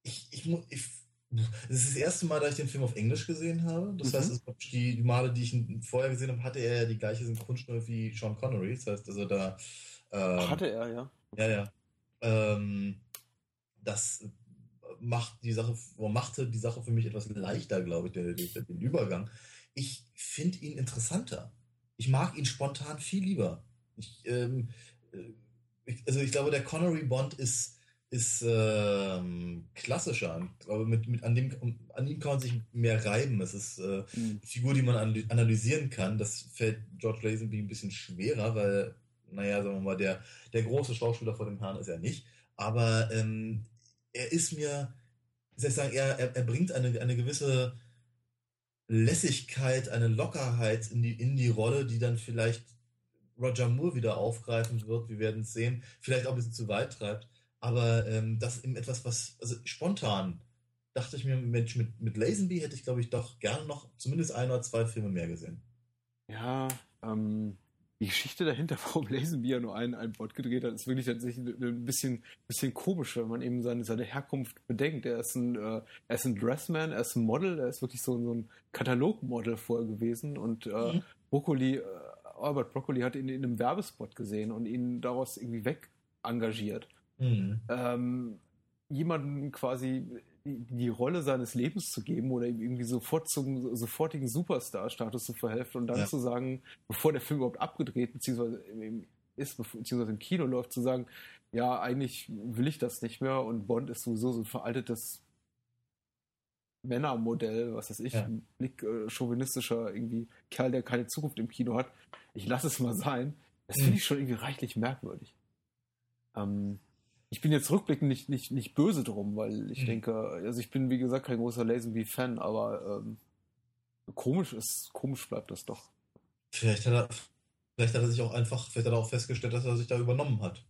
Speaker 2: ich, ich, ich, das ist das erste Mal, dass ich den Film auf Englisch gesehen habe. Das mhm. heißt, die, die Male, die ich vorher gesehen habe, hatte er ja die gleiche Synchronstimme wie Sean Connery. Das heißt, also da.
Speaker 1: Ähm, hatte er, ja.
Speaker 2: Ja, ja. Ähm, das macht die Sache, machte die Sache für mich etwas leichter, glaube ich, den, den Übergang. Ich finde ihn interessanter. Ich mag ihn spontan viel lieber. Ich, ähm, äh, ich, also ich glaube, der Connery Bond ist, ist ähm, klassischer. Ich glaube, mit, mit, an, dem, an ihm kann man sich mehr reiben. Es ist äh, mhm. eine Figur, die man analysieren kann. Das fällt George Lazenby ein bisschen schwerer, weil, naja, sagen wir mal, der, der große Schauspieler vor dem Herrn ist er nicht. Aber ähm, er ist mir, soll ich sagen, er, er, er bringt eine, eine gewisse Lässigkeit, eine Lockerheit in die, in die Rolle, die dann vielleicht Roger Moore wieder aufgreifen wird. Wir werden es sehen. Vielleicht auch ein bisschen zu weit treibt. Aber ähm, das eben etwas, was, also spontan dachte ich mir, Mensch, mit, mit Lazenby hätte ich, glaube ich, doch gerne noch zumindest ein oder zwei Filme mehr gesehen.
Speaker 1: Ja, ähm, die Geschichte dahinter, warum Lazenby ja nur einen, einen Bot gedreht hat, ist wirklich tatsächlich ein bisschen, bisschen komisch, wenn man eben seine, seine Herkunft bedenkt. Er ist ein, äh, er ist ein Dressman, er ist ein Model, er ist wirklich so, so ein Katalogmodel vorher gewesen und äh, mhm. Broccoli, äh, Albert Broccoli hat ihn in einem Werbespot gesehen und ihn daraus irgendwie weg engagiert. Mhm. Ähm, jemanden quasi die, Rolle seines Lebens zu geben oder ihm irgendwie sofort zum sofortigen Superstar-Status zu verhelfen und dann ja. zu sagen, bevor der Film überhaupt abgedreht beziehungsweise ist, beziehungsweise im Kino läuft, zu sagen, ja, eigentlich will ich das nicht mehr und Bond ist sowieso so ein veraltetes Männermodell, was weiß ich, ja. ein blick äh, chauvinistischer irgendwie Kerl, der keine Zukunft im Kino hat. Ich lasse es mal sein. Das finde hm. ich schon irgendwie reichlich merkwürdig. Ähm, ich bin jetzt rückblickend nicht, nicht, nicht böse drum, weil ich mhm. denke, also ich bin wie gesagt kein großer Lazenby-Fan, aber ähm, komisch ist, komisch bleibt das doch.
Speaker 2: Vielleicht hat er, vielleicht hat er sich auch einfach, vielleicht hat er auch festgestellt, dass er sich da übernommen hat.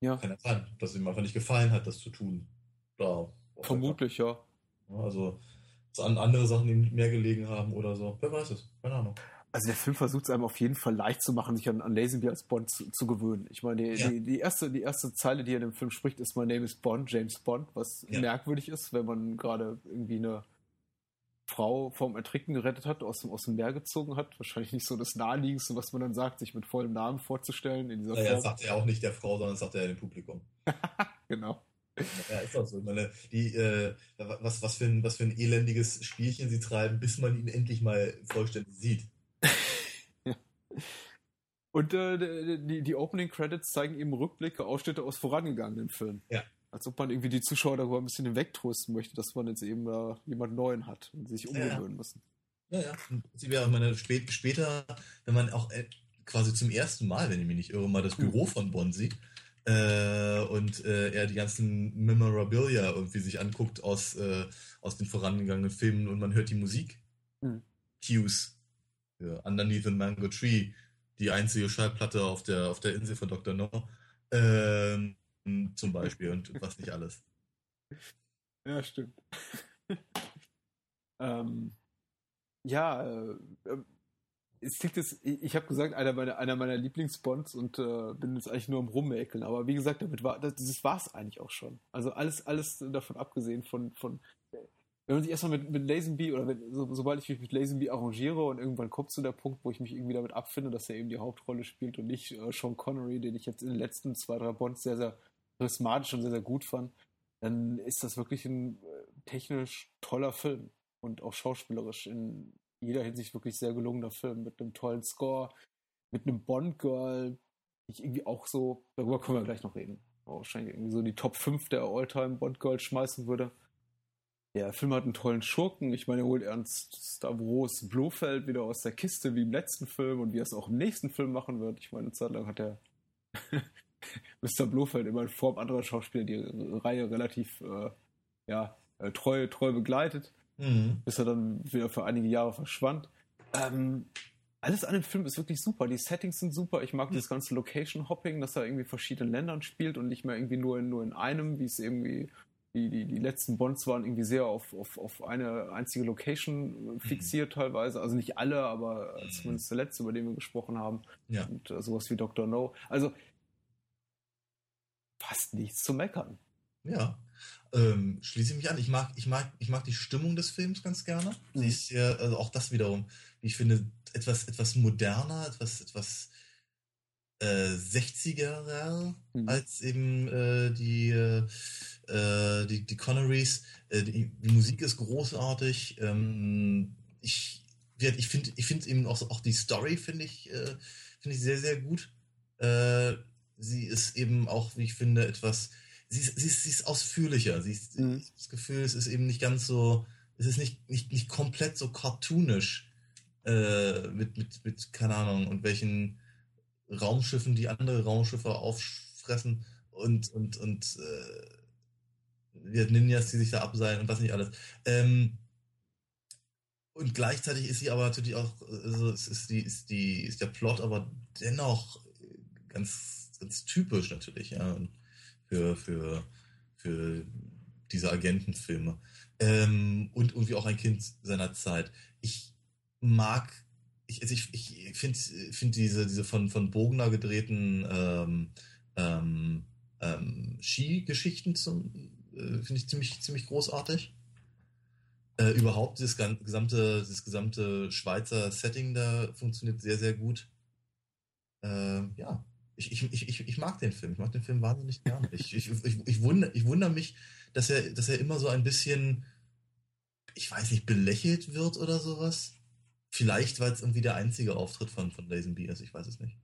Speaker 2: Ja. Kann ja sein, dass ihm einfach nicht gefallen hat, das zu tun.
Speaker 1: Da, Vermutlich, ja.
Speaker 2: Also, dass an andere Sachen ihm mehr gelegen haben oder so. Wer weiß es, keine Ahnung
Speaker 1: also der Film versucht es einem auf jeden Fall leicht zu machen, sich an, an Lazenby als Bond zu, zu gewöhnen. Ich meine, die, ja. die, die, erste, die erste Zeile, die er in dem Film spricht, ist My name is Bond, James Bond, was ja. merkwürdig ist, wenn man gerade irgendwie eine Frau vom Ertrinken gerettet hat, aus dem, aus dem Meer gezogen hat. Wahrscheinlich nicht so das Naheliegendste, was man dann sagt, sich mit vollem Namen vorzustellen. In dieser
Speaker 2: naja, Form. sagt er auch nicht der Frau, sondern sagt er dem Publikum.
Speaker 1: genau.
Speaker 2: Ja, ist auch so. Ich meine, die, äh, was, was, für ein, was für ein elendiges Spielchen sie treiben, bis man ihn endlich mal vollständig sieht.
Speaker 1: Und äh, die, die Opening Credits zeigen eben Rückblicke, Ausschnitte aus vorangegangenen Filmen.
Speaker 2: Ja.
Speaker 1: Als ob man irgendwie die Zuschauer darüber ein bisschen hinwegtrösten möchte, dass man jetzt eben äh, jemand Neuen hat und sich umgewöhnen
Speaker 2: ja.
Speaker 1: müssen.
Speaker 2: Ja, ja. Sie wäre, meine, spät, später, wenn man auch äh, quasi zum ersten Mal, wenn ich mich nicht irre, mal das hm. Büro von Bonn sieht äh, und äh, er die ganzen Memorabilia irgendwie sich anguckt aus, äh, aus den vorangegangenen Filmen und man hört die Musik. Hm. Cues für Underneath the Mango Tree, die einzige Schallplatte auf der, auf der Insel von Dr. No, ähm, zum Beispiel und was nicht alles.
Speaker 1: Ja, stimmt. ähm, ja, äh, äh es liegt jetzt, ich habe gesagt, einer meiner, einer meiner Lieblingsbonds und äh, bin jetzt eigentlich nur am Rummäkeln, aber wie gesagt, damit war, das, das war es eigentlich auch schon. Also alles, alles davon abgesehen von, von wenn man sich erstmal mit, mit Lazenby oder wenn, so, sobald ich mich mit Lazenby arrangiere und irgendwann kommt zu der Punkt, wo ich mich irgendwie damit abfinde, dass er eben die Hauptrolle spielt und nicht äh, Sean Connery, den ich jetzt in den letzten zwei, drei Bonds sehr, sehr charismatisch und sehr, sehr gut fand, dann ist das wirklich ein äh, technisch toller Film und auch schauspielerisch in jeder Hinsicht wirklich sehr gelungener Film mit einem tollen Score, mit einem Bond-Girl, ich irgendwie auch so, darüber können wir gleich noch reden, wahrscheinlich irgendwie so die Top 5 der All-Time Bond-Girls schmeißen würde. Der Film hat einen tollen Schurken. Ich meine, er holt Ernst Stavros Blofeld wieder aus der Kiste wie im letzten Film und wie er es auch im nächsten Film machen wird. Ich meine, eine Zeit lang hat er Mr. Blofeld immer in Form anderer Schauspieler die Reihe relativ äh, ja, äh, treu, treu begleitet, mhm. bis er dann wieder für einige Jahre verschwand. Ähm, alles an dem Film ist wirklich super. Die Settings sind super. Ich mag
Speaker 2: Mhm.
Speaker 1: dieses ganze Location-Hopping, dass er irgendwie in verschiedenen Ländern spielt und nicht mehr irgendwie nur in, nur in einem, wie es irgendwie die, die, die letzten Bonds waren irgendwie sehr auf, auf, auf eine einzige Location äh, fixiert teilweise. Also nicht alle, aber
Speaker 2: Mhm.
Speaker 1: zumindest der letzte, über den wir gesprochen haben.
Speaker 2: Ja.
Speaker 1: Und äh, sowas wie Dr. No. Also fast nichts zu meckern.
Speaker 2: Ja. Ähm, schließe ich mich an. Ich mag, ich mag, ich mag die Stimmung des Films ganz gerne.
Speaker 1: Mhm.
Speaker 2: Sie ist ja, also auch das wiederum, wie ich finde, etwas, etwas moderner, etwas, etwas äh, 60er
Speaker 1: Mhm.
Speaker 2: als eben äh, die, äh, äh, die, die Connerys. Äh, die, die Musik ist großartig. Ähm, ich ich finde ich finde eben auch, auch die Story finde ich, äh, finde ich sehr, sehr gut. Äh, sie ist eben auch, wie ich finde, etwas, sie ist, sie ist, sie ist ausführlicher. Sie ist,
Speaker 1: Mhm.
Speaker 2: das Gefühl, es ist eben nicht ganz so, es ist nicht, nicht, nicht komplett so cartoonisch äh, mit, mit, mit, keine Ahnung, und welchen Raumschiffen, die andere Raumschiffe auffressen und, und, und äh, ja, Ninjas, die sich da abseilen und was nicht alles. Ähm, und gleichzeitig ist sie aber natürlich auch, also es ist, die, ist, die, ist der Plot aber dennoch ganz, ganz typisch natürlich, ja, für, für, für diese Agentenfilme. Ähm, und irgendwie auch ein Kind seiner Zeit. Ich mag, ich, also ich, ich finde find diese, diese von, von Bogner gedrehten ähm, ähm, ähm, Skigeschichten äh, finde ich ziemlich, ziemlich großartig. Äh, überhaupt gan- gesamte, das gesamte Schweizer Setting da funktioniert sehr, sehr gut. Äh, ja, ich, ich, ich, ich, ich mag den Film. Ich mag den Film wahnsinnig gerne. Ich, ich, ich, ich, wundere, ich wundere mich, dass er, dass er immer so ein bisschen, ich weiß nicht, belächelt wird oder sowas. Vielleicht, weil es irgendwie der einzige Auftritt von, von Lazenby ist. Ich weiß es nicht.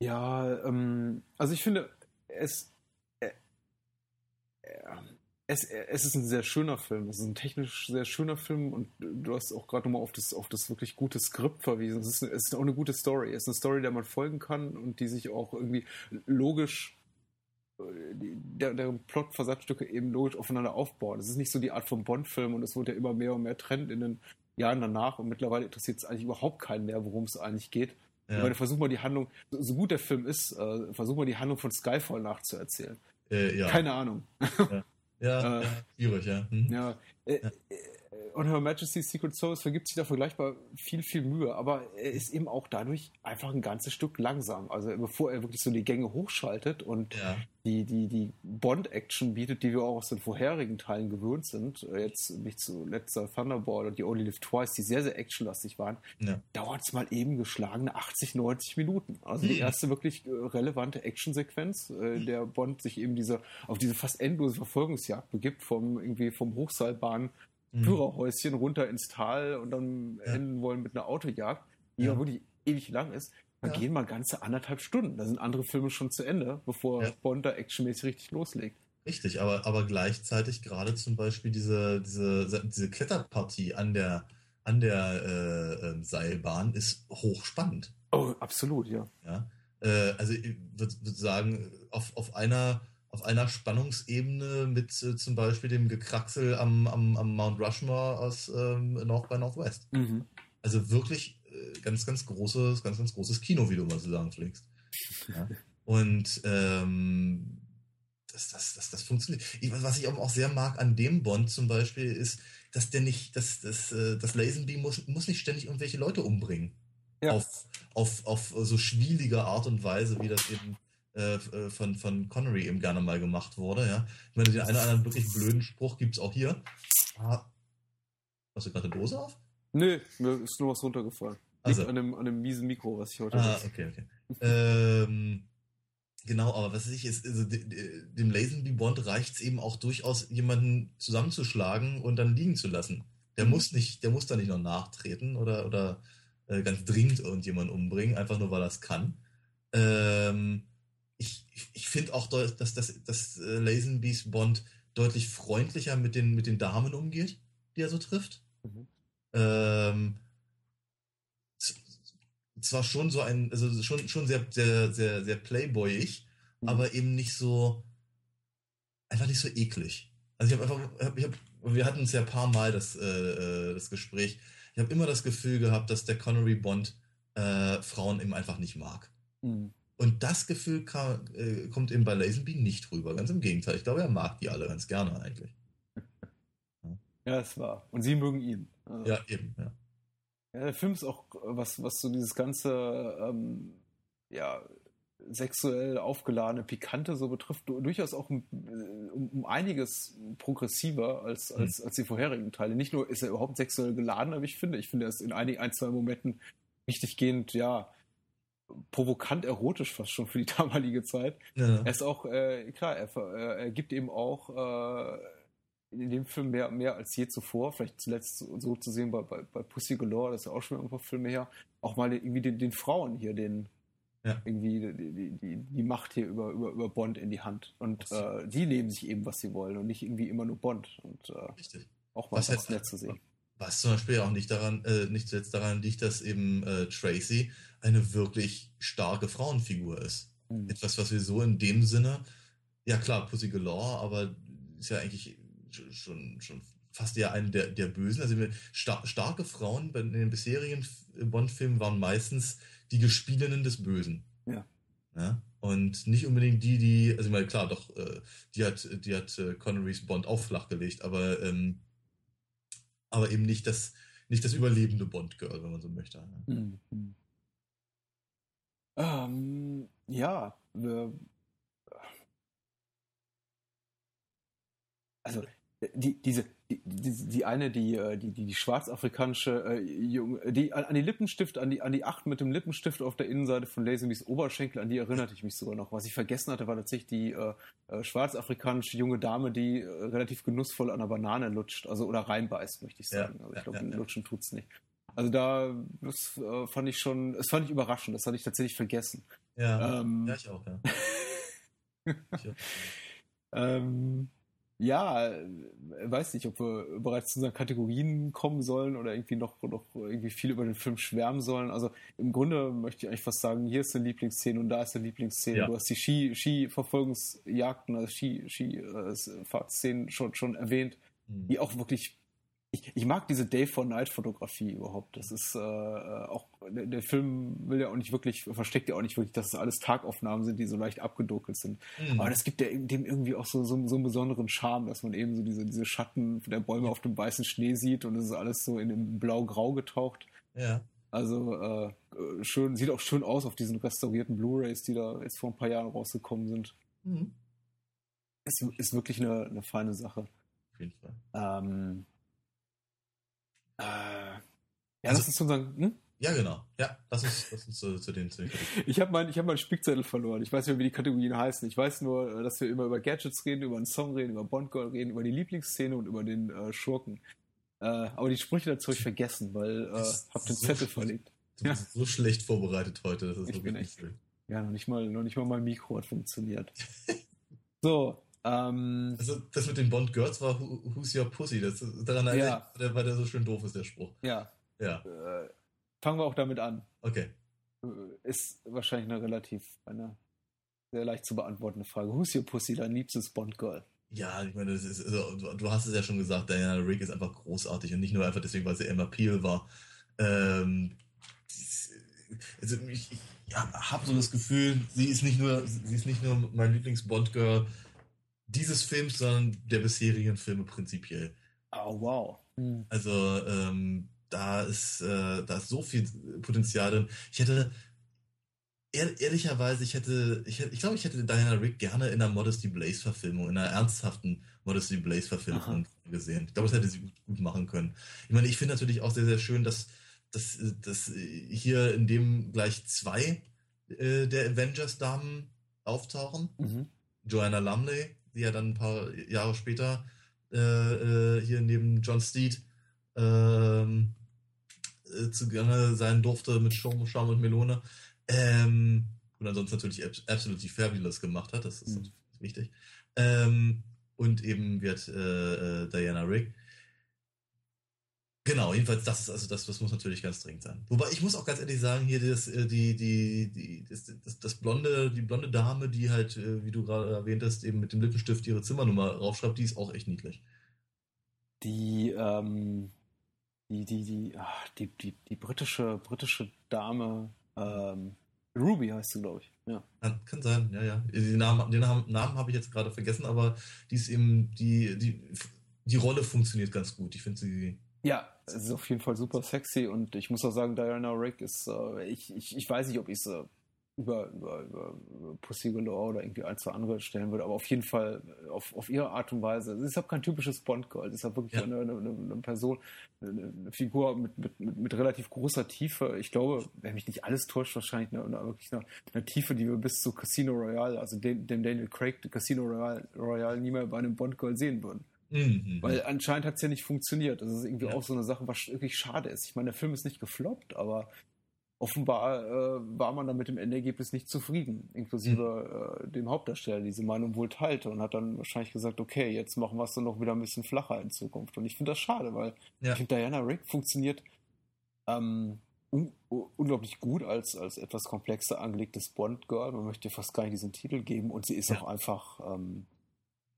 Speaker 1: Ja, ähm, also ich finde, es, äh, äh, es, äh, es ist ein sehr schöner Film. Es ist ein technisch sehr schöner Film und du hast auch gerade nochmal auf das, auf das wirklich gute Skript verwiesen. Es ist, es ist auch eine gute Story. Es ist eine Story, der man folgen kann und die sich auch irgendwie logisch der, der Plot-Versatzstücke eben logisch aufeinander aufbauen. Es ist nicht so die Art von Bond-Film und es wurde ja immer mehr und mehr Trend in den Jahren danach und mittlerweile interessiert es eigentlich überhaupt keinen mehr, worum es eigentlich geht. Ich
Speaker 2: Ja,
Speaker 1: meine, versuch mal die Handlung, so, gut der Film ist, äh, versuch mal die Handlung von Skyfall nachzuerzählen.
Speaker 2: äh, ja.
Speaker 1: Keine Ahnung.
Speaker 2: ja,
Speaker 1: äh,
Speaker 2: ja, schwierig, ja. Mhm.
Speaker 1: Ja, äh,
Speaker 2: Ja.
Speaker 1: äh, und Her Majesty's Secret Service vergibt sich da vergleichbar viel, viel Mühe, aber er ist eben auch dadurch einfach ein ganzes Stück langsam. Also bevor er wirklich so die Gänge hochschaltet und
Speaker 2: Ja,
Speaker 1: die, die, die Bond-Action bietet, die wir auch aus den vorherigen Teilen gewöhnt sind, äh, jetzt nicht zuletzt Thunderball und die Only Live Twice, die sehr, sehr actionlastig waren,
Speaker 2: ja.
Speaker 1: dauert es mal eben geschlagene 80, 90 Minuten. Also die
Speaker 2: Mhm.
Speaker 1: erste wirklich äh, relevante Actionsequenz, äh, in der Bond sich eben diese, auf diese fast endlose Verfolgungsjagd begibt, vom, irgendwie vom Hochseilbahn
Speaker 2: Mhm.
Speaker 1: Führerhäuschen runter ins Tal und dann
Speaker 2: Ja.
Speaker 1: enden wollen mit einer Autojagd, die
Speaker 2: Ja.
Speaker 1: wirklich ewig lang ist. Da
Speaker 2: Ja.
Speaker 1: gehen mal ganze anderthalb Stunden. Da sind andere Filme schon zu Ende, bevor
Speaker 2: Ja.
Speaker 1: Bond da actionmäßig richtig loslegt.
Speaker 2: Richtig, aber, aber gleichzeitig gerade zum Beispiel diese, diese, diese Kletterpartie an der, an der äh, ähm, Seilbahn ist hochspannend.
Speaker 1: Oh, absolut, ja.
Speaker 2: Ja? Äh, also ich würde würd sagen, auf, auf einer auf einer Spannungsebene mit äh, zum Beispiel dem Gekraxel am, am, am Mount Rushmore aus ähm, North by Northwest.
Speaker 1: Mhm.
Speaker 2: Also wirklich äh, ganz, ganz großes, ganz, ganz großes Kino, wie du mal so sagen pflegst. Ja. Und ähm, das, das, das, das funktioniert. Ich, was ich auch sehr mag an dem Bond zum Beispiel ist, dass der nicht, dass das, äh, das Lazenby muss, muss nicht ständig irgendwelche Leute umbringen.
Speaker 1: Ja.
Speaker 2: Auf, auf, auf so schwielige Art und Weise, wie das eben äh, äh, von, von Connery eben gerne mal gemacht wurde. Ja. Ich meine, den einen oder anderen wirklich blöden Spruch gibt es auch hier. Ah, hast du gerade eine Dose auf?
Speaker 1: Nö, mir ist nur was runtergefallen.
Speaker 2: Also.
Speaker 1: Liegt an dem, an dem miesen Mikro, was ich heute
Speaker 2: Ah,
Speaker 1: habe.
Speaker 2: okay, okay. ähm, genau, aber was weiß ich, ist, also, de- de- dem Lazenby Bond reicht es eben auch durchaus, jemanden zusammenzuschlagen und dann liegen zu lassen. Der
Speaker 1: Mhm.
Speaker 2: muss nicht, der muss da nicht noch nachtreten oder, oder äh, ganz dringend irgendjemanden umbringen, einfach nur weil er es kann. Ähm, ich ich, finde auch, dass, dass, dass äh, Lazenbys Bond deutlich freundlicher mit den, mit den Damen umgeht, die er so trifft.
Speaker 1: Mhm.
Speaker 2: Ähm, zwar schon so ein, also schon, schon sehr, sehr, sehr, sehr playboyig,
Speaker 1: Mhm.
Speaker 2: aber eben nicht so, einfach nicht so eklig. Also ich habe einfach, hab, ich habe wir hatten es ja ein paar Mal das, äh, äh das Gespräch. Ich habe immer das Gefühl gehabt, dass der Connery Bond äh, Frauen eben einfach nicht mag. Mhm. Und das Gefühl kam, äh, kommt eben bei Lazenby nicht rüber. Ganz im Gegenteil. Ich glaube, er mag die alle ganz gerne eigentlich.
Speaker 1: Ja, es war. Und sie mögen ihn.
Speaker 2: Also. Ja, eben, ja.
Speaker 1: ja. Der Film ist auch, was, was so dieses ganze, ähm, ja, sexuell aufgeladene Pikante so betrifft, durchaus auch um, um, um einiges progressiver als, hm. als, als die vorherigen Teile. Nicht nur ist er überhaupt sexuell geladen, aber ich finde, ich finde, er ist in ein, ein zwei Momenten richtig gehend, ja, provokant erotisch fast schon für die damalige Zeit. Ja. Er ist auch, äh, klar, er, er, gibt eben auch äh, in dem Film mehr, mehr als je zuvor, vielleicht zuletzt so, zu sehen bei, bei, bei, Pussy Galore, das ist ja auch schon ein paar Filme her, auch mal irgendwie den, den Frauen hier den ja. irgendwie die, die, die, Macht hier über, über, über Bond in die Hand. Und äh, die nehmen sich eben, was sie wollen und nicht irgendwie immer nur Bond. Und äh, Richtig. auch mal was nett zu sehen.
Speaker 2: Was zum Beispiel auch nicht daran, äh, nicht zuletzt daran liegt, dass eben äh, Tracy eine wirklich starke Frauenfigur ist. Mhm. Etwas, was wir so in dem Sinne, ja klar, Pussy Galore, aber ist ja eigentlich schon, schon fast eher eine der, der Bösen. Also star starke Frauen in den bisherigen Bond-Filmen waren meistens die Gespielinnen des Bösen.
Speaker 1: Ja.
Speaker 2: ja. Und nicht unbedingt die, die, also ich meine, klar, doch, äh, die hat, die hat äh, Connerys Bond auch flachgelegt, aber, ähm, aber eben nicht das, nicht das überlebende Bond-Girl, wenn man so möchte. Mhm.
Speaker 1: Ähm, ja, wir, also die, diese, die, die, die eine, die, äh, die, die, die schwarzafrikanische äh, Junge, die an, an die Lippenstift, an die, an die Acht mit dem Lippenstift auf der Innenseite von Lazenbys Oberschenkel, an die erinnerte ich mich sogar noch. Was ich vergessen hatte, war tatsächlich die äh, äh, schwarzafrikanische junge Dame, die äh, relativ genussvoll an einer Banane lutscht, also oder reinbeißt, möchte ich sagen. Ja, also ich glaube, ja, ja, lutschen tut's nicht. Also da, das äh, fand ich schon, das fand ich überraschend, das hatte ich tatsächlich vergessen.
Speaker 2: Ja, ähm, ja ich auch, ja. ich auch.
Speaker 1: ähm, ja, äh, weiß nicht, ob wir bereits zu unseren Kategorien kommen sollen oder irgendwie noch, noch irgendwie viel über den Film schwärmen sollen. Also im Grunde möchte ich eigentlich fast sagen, hier ist eine Lieblingsszene und da ist eine Lieblingsszene. Ja. Du hast die Ski, Ski-Verfolgungsjagden, also Ski-Fahrtszenen Ski, schon, schon erwähnt, mhm. die auch wirklich ich, ich mag diese Day for Night Fotografie überhaupt. Das ist äh, auch der, der, Film will ja auch nicht wirklich versteckt ja auch nicht wirklich, dass es alles Tagaufnahmen sind, die so leicht abgedunkelt sind. Mhm. Aber das gibt ja dem irgendwie auch so, so, so einen besonderen Charme, dass man eben so diese diese Schatten der Bäume auf dem weißen Schnee sieht und es ist alles so in dem blau-grau getaucht.
Speaker 2: Ja.
Speaker 1: Also äh, schön sieht auch schön aus auf diesen restaurierten Blu-rays, die da jetzt vor ein paar Jahren rausgekommen sind. Mhm. Es ist wirklich eine, eine feine Sache.
Speaker 2: Auf jeden Fall.
Speaker 1: Ähm, äh, ja, also, das ist unser. Hm?
Speaker 2: Ja, genau. Ja, lass uns, lass uns zu, zu den. Zu den
Speaker 1: ich habe meinen hab mein Spickzettel verloren. Ich weiß nicht mehr, wie die Kategorien heißen. Ich weiß nur, dass wir immer über Gadgets reden, über einen Song reden, über Bond Girl reden, über die Lieblingsszene und über den äh, Schurken. Äh, aber die Sprüche dazu habe ich vergessen, weil äh, hab den so Zettel verlegt.
Speaker 2: Du bist ja. so schlecht vorbereitet heute. Das ist
Speaker 1: ich bin echt, Ja, noch nicht mal, noch nicht mal mein Mikro hat funktioniert. so, ähm,
Speaker 2: also das mit den Bond Girls war Who's Your Pussy? Das, daran erinnert ja. weil der so schön doof ist, der Spruch.
Speaker 1: Ja.
Speaker 2: Ja.
Speaker 1: Äh, fangen wir auch damit an.
Speaker 2: Okay.
Speaker 1: Äh, ist wahrscheinlich eine relativ, eine sehr leicht zu beantwortende Frage. Who's Your Pussy, dein liebstes Bond Girl?
Speaker 2: Ja, ich meine, das ist, also, du hast es ja schon gesagt, Diana Rick ist einfach großartig und nicht nur einfach deswegen, weil sie Emma Peel war. Ähm, also ich, ich ja, habe so das Gefühl, sie ist nicht nur, sie ist nicht nur mein Lieblings-Bond-Girl, dieses Films, sondern der bisherigen Filme prinzipiell.
Speaker 1: Oh, wow.
Speaker 2: Mhm. Also ähm, da ist äh, da ist so viel Potenzial drin. Ich hätte ehr, ehrlicherweise, ich hätte, ich, hätte, ich glaube, ich hätte Diana Rick gerne in einer Modesty Blaze Verfilmung, in einer ernsthaften Modesty Blaze Verfilmung Aha. gesehen. Ich glaube, das hätte sie gut, gut machen können. Ich meine, ich finde natürlich auch sehr, sehr schön, dass, dass, dass hier in dem gleich zwei äh, der Avengers-Damen auftauchen. Mhm. Joanna Lumley die ja dann ein paar Jahre später äh, äh, hier neben John Steed ähm, äh, zugange sein durfte mit Schaum, Schaum und Melone. Ähm, und ansonsten natürlich Absolutely Fabulous gemacht hat, das ist mhm. wichtig. Ähm, und eben wird äh, äh Diana Rick. Genau, jedenfalls das ist also das, das muss natürlich ganz dringend sein. Wobei ich muss auch ganz ehrlich sagen, hier das, äh, die, die, die, das, das, das blonde, die blonde Dame, die halt, äh, wie du gerade erwähnt hast, eben mit dem Lippenstift ihre Zimmernummer raufschreibt, die ist auch echt niedlich.
Speaker 1: die, ähm, die, die, die, ach, die, die, die britische, britische Dame, ähm, Ruby heißt sie, glaube ich. Ja.
Speaker 2: ja. Kann sein, ja, ja. Den Namen, den Namen, Namen habe ich jetzt gerade vergessen, aber die ist eben, die, die, die Rolle funktioniert ganz gut. Ich finde sie.
Speaker 1: Ja, es ist auf jeden Fall super sexy und ich muss auch sagen, Diana Rick ist, äh, ich, ich, ich weiß nicht, ob ich sie äh, über, über, über Pussy Galore oder irgendwie ein, zwei andere stellen würde, aber auf jeden Fall auf, auf ihre Art und Weise. Es ist halt kein typisches Bond-Girl, es ist halt wirklich ja. eine, eine, eine, Person, eine, Figur mit, mit, mit, mit, relativ großer Tiefe. Ich glaube, wenn mich nicht alles täuscht, wahrscheinlich eine, eine wirklich eine, eine, Tiefe, die wir bis zu Casino Royale, also dem, dem Daniel Craig Casino Royale, Royale nie mehr bei einem Bond-Girl sehen würden. Mhm. Weil anscheinend hat es ja nicht funktioniert. Das ist irgendwie ja. auch so eine Sache, was wirklich schade ist. Ich meine, der Film ist nicht gefloppt, aber offenbar äh, war man dann mit dem Endergebnis nicht zufrieden, inklusive mhm. äh, dem Hauptdarsteller, der diese Meinung wohl teilte und hat dann wahrscheinlich gesagt, okay, jetzt machen wir es dann noch wieder ein bisschen flacher in Zukunft. Und ich finde das schade, weil ja. ich finde, Diana Rick funktioniert ähm, un unglaublich gut als, als etwas komplexer angelegtes Bond-Girl. Man möchte fast gar nicht diesen Titel geben und sie ist ja. auch einfach ähm,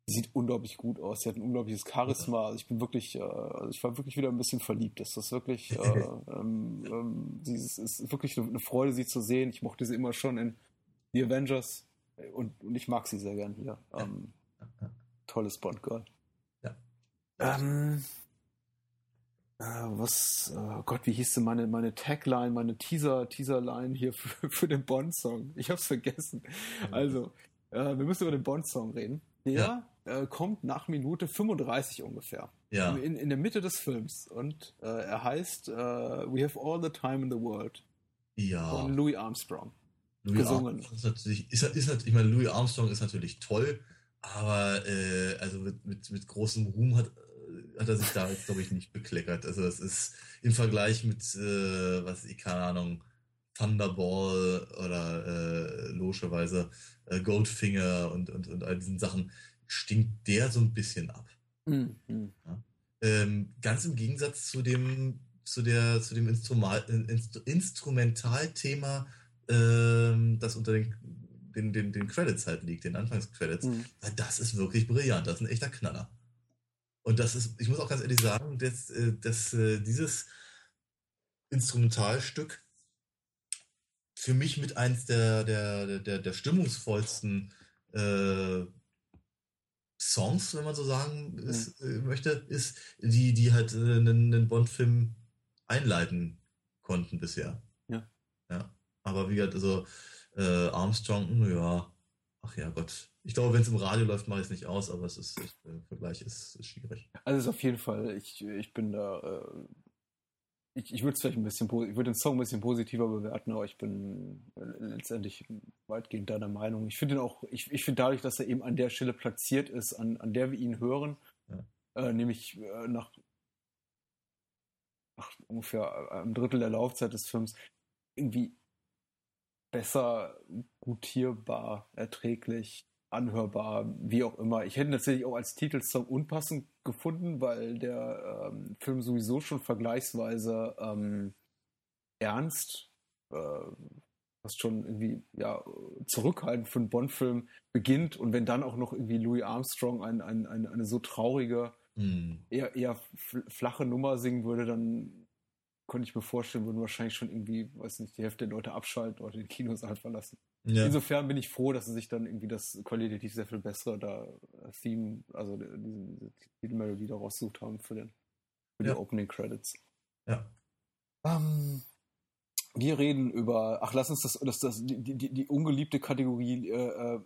Speaker 1: sieht unglaublich gut aus. Sie hat ein unglaubliches Charisma. Also ich bin wirklich, äh, also ich war wirklich wieder ein bisschen verliebt. Das ist wirklich, äh, ähm, ähm, sie ist, ist, wirklich eine Freude, sie zu sehen. Ich mochte sie immer schon in The Avengers und, und ich mag sie sehr gern hier. Ähm, tolles Bond Girl. Ja. Ähm, äh, was, oh Gott, wie hieß denn meine, meine Tagline, meine Teaser, Teaserline hier für, für den Bond-Song? Ich hab's vergessen. Also, äh, wir müssen über den Bond-Song reden. Der ja äh, kommt nach Minute 35 ungefähr. Ja. In, in der Mitte des Films. Und äh, er heißt uh, We Have All the Time in the World.
Speaker 2: Ja.
Speaker 1: Von Louis Armstrong.
Speaker 2: Louis gesungen. Armstrong ist natürlich, ist, ist, ist, ich meine, Louis Armstrong ist natürlich toll, aber äh, also mit, mit, mit großem Ruhm hat, äh, hat er sich da jetzt, glaube ich, nicht bekleckert. Also es ist im Vergleich mit, äh, was ich, keine Ahnung, Thunderball oder äh, logischerweise äh, Goldfinger und, und, und all diesen Sachen stinkt der so ein bisschen ab. Mhm. Ja? Ähm, ganz im Gegensatz zu dem, zu der, zu dem Instrument, Inst Instrumentalthema, ähm, das unter den, den, den, den Credits halt liegt, den Anfangscredits. Mhm. Das ist wirklich brillant. Das ist ein echter Knaller. Und das ist, ich muss auch ganz ehrlich sagen, dass, äh, dass äh, dieses Instrumentalstück für mich mit eins der, der, der, der stimmungsvollsten äh, Songs, wenn man so sagen ist, mhm. äh, möchte, ist, die, die halt äh, einen, einen Bond-Film einleiten konnten bisher.
Speaker 1: Ja.
Speaker 2: Ja. Aber wie gesagt, also äh, Armstrong, ja, ach ja Gott. Ich glaube, wenn es im Radio läuft, mache ich es nicht aus, aber es ist, der Vergleich ist, ist schwierig.
Speaker 1: Also es ist auf jeden Fall, ich, ich bin da äh, ich, ich würde es vielleicht ein bisschen, ich würde den Song ein bisschen positiver bewerten, aber ich bin letztendlich weitgehend deiner Meinung. Ich finde ihn auch, ich, ich finde dadurch, dass er eben an der Stelle platziert ist, an, an der wir ihn hören, ja. äh, nämlich äh, nach, nach ungefähr einem Drittel der Laufzeit des Films, irgendwie besser gutierbar, erträglich, anhörbar, wie auch immer. Ich hätte natürlich auch als Titelsong unpassend gefunden, weil der ähm, Film sowieso schon vergleichsweise ähm, ernst, äh, was schon irgendwie ja zurückhaltend für einen Bond-Film beginnt und wenn dann auch noch irgendwie Louis Armstrong ein, ein, ein, eine so traurige, mm. eher, eher flache Nummer singen würde, dann könnte ich mir vorstellen, würden wahrscheinlich schon irgendwie, weiß nicht, die Hälfte der Leute abschalten oder den Kinosaal verlassen. Ja. Insofern bin ich froh, dass sie sich dann irgendwie das qualitativ sehr viel bessere da äh, Theme, also diese, diese Titelmelodie da rausgesucht haben für, den, für ja. die Opening Credits.
Speaker 2: Ja.
Speaker 1: Um, ähm, wir reden über, ach, lass uns das, das, das die, die, die ungeliebte Kategorie äh, äh,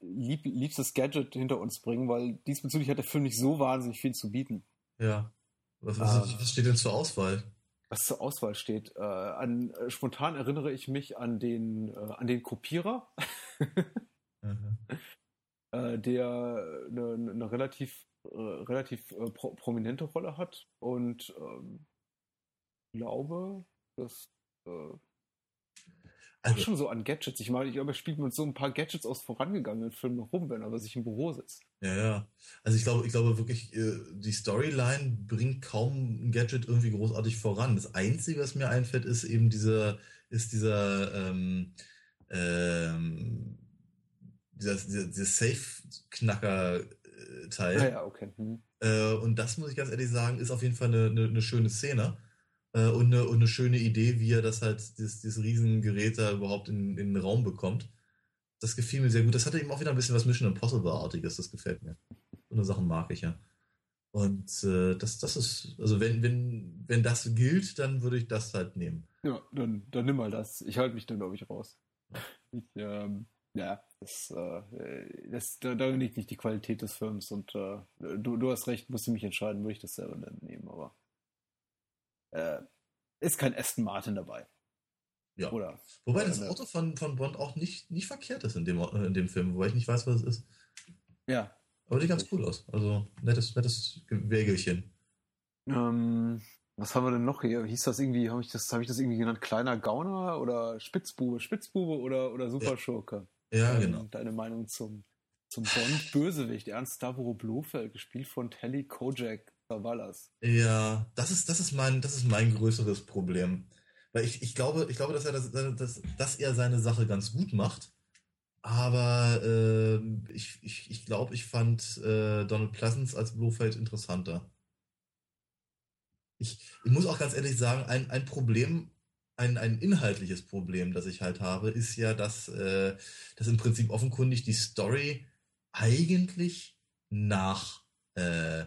Speaker 1: lieb, liebstes Gadget hinter uns bringen, weil diesbezüglich hat der Film nicht so wahnsinnig viel zu bieten.
Speaker 2: Ja. Was, was, was steht denn zur Auswahl?
Speaker 1: Was zur Auswahl steht. Äh, an, äh, spontan erinnere ich mich an den, äh, an den Kopierer, mhm. äh, der eine, eine relativ, äh, relativ äh, pro prominente Rolle hat und ähm, glaube, dass also, schon so an Gadgets. Ich meine, ich glaube, spielt mit so ein paar Gadgets aus vorangegangenen Filmen rum, wenn er sich im Büro sitzt.
Speaker 2: Ja, ja. Also ich glaube, ich glaube wirklich, äh, die Storyline bringt kaum ein Gadget irgendwie großartig voran. Das Einzige, was mir einfällt, ist eben dieser, ist dieser, ähm, ähm, dieser, dieser, dieser Safe-Knacker-Teil.
Speaker 1: Ja, ja, okay. Hm.
Speaker 2: Äh, und das muss ich ganz ehrlich sagen, ist auf jeden Fall eine, eine, eine schöne Szene äh, und, eine, und eine schöne Idee, wie er das halt, dieses, dieses Riesengerät da überhaupt in, in den Raum bekommt. Das gefiel mir sehr gut. Das hatte eben auch wieder ein bisschen was Mission Impossible-artiges, das gefällt mir. So eine Sachen mag ich ja. Und äh, das, das ist, also wenn, wenn, wenn das gilt, dann würde ich das halt nehmen.
Speaker 1: Ja, dann, dann nimm mal das. Ich halte mich dann, glaube ich, raus. Ich, ähm, ja, das, äh, das, da, da liegt nicht die Qualität des Films und äh, du, du hast recht, musst du mich entscheiden, würde ich das selber nehmen, aber äh, ist kein Aston Martin dabei.
Speaker 2: Ja. Oder, Wobei das Auto von, von Bond auch nicht, nicht verkehrt ist in dem, in dem Film, wobei ich nicht weiß, was es ist.
Speaker 1: Ja.
Speaker 2: Aber sieht ganz cool aus. Also nettes, nettes Wägelchen.
Speaker 1: Ähm, was haben wir denn noch hier? Hieß das irgendwie, habe ich, das, hab ich das irgendwie genannt? Kleiner Gauner oder Spitzbube? Spitzbube oder, oder Superschurke?
Speaker 2: Ja, ja genau.
Speaker 1: Deine Meinung zum, zum Bond-Bösewicht, Ernst Stavro Blofeld, gespielt von Telly Kojak Savalas.
Speaker 2: Ja, das ist, das ist mein, das ist mein größeres Problem. Weil ich, ich glaube, ich glaube, dass er das, dass, dass er seine Sache ganz gut macht. Aber äh, ich, ich, ich glaube, ich fand äh, Donald Pleasance als Blofeld interessanter. Ich, ich muss auch ganz ehrlich sagen, ein, ein Problem, ein, ein inhaltliches Problem, das ich halt habe, ist ja, dass, äh, dass im Prinzip offenkundig die Story eigentlich nach äh,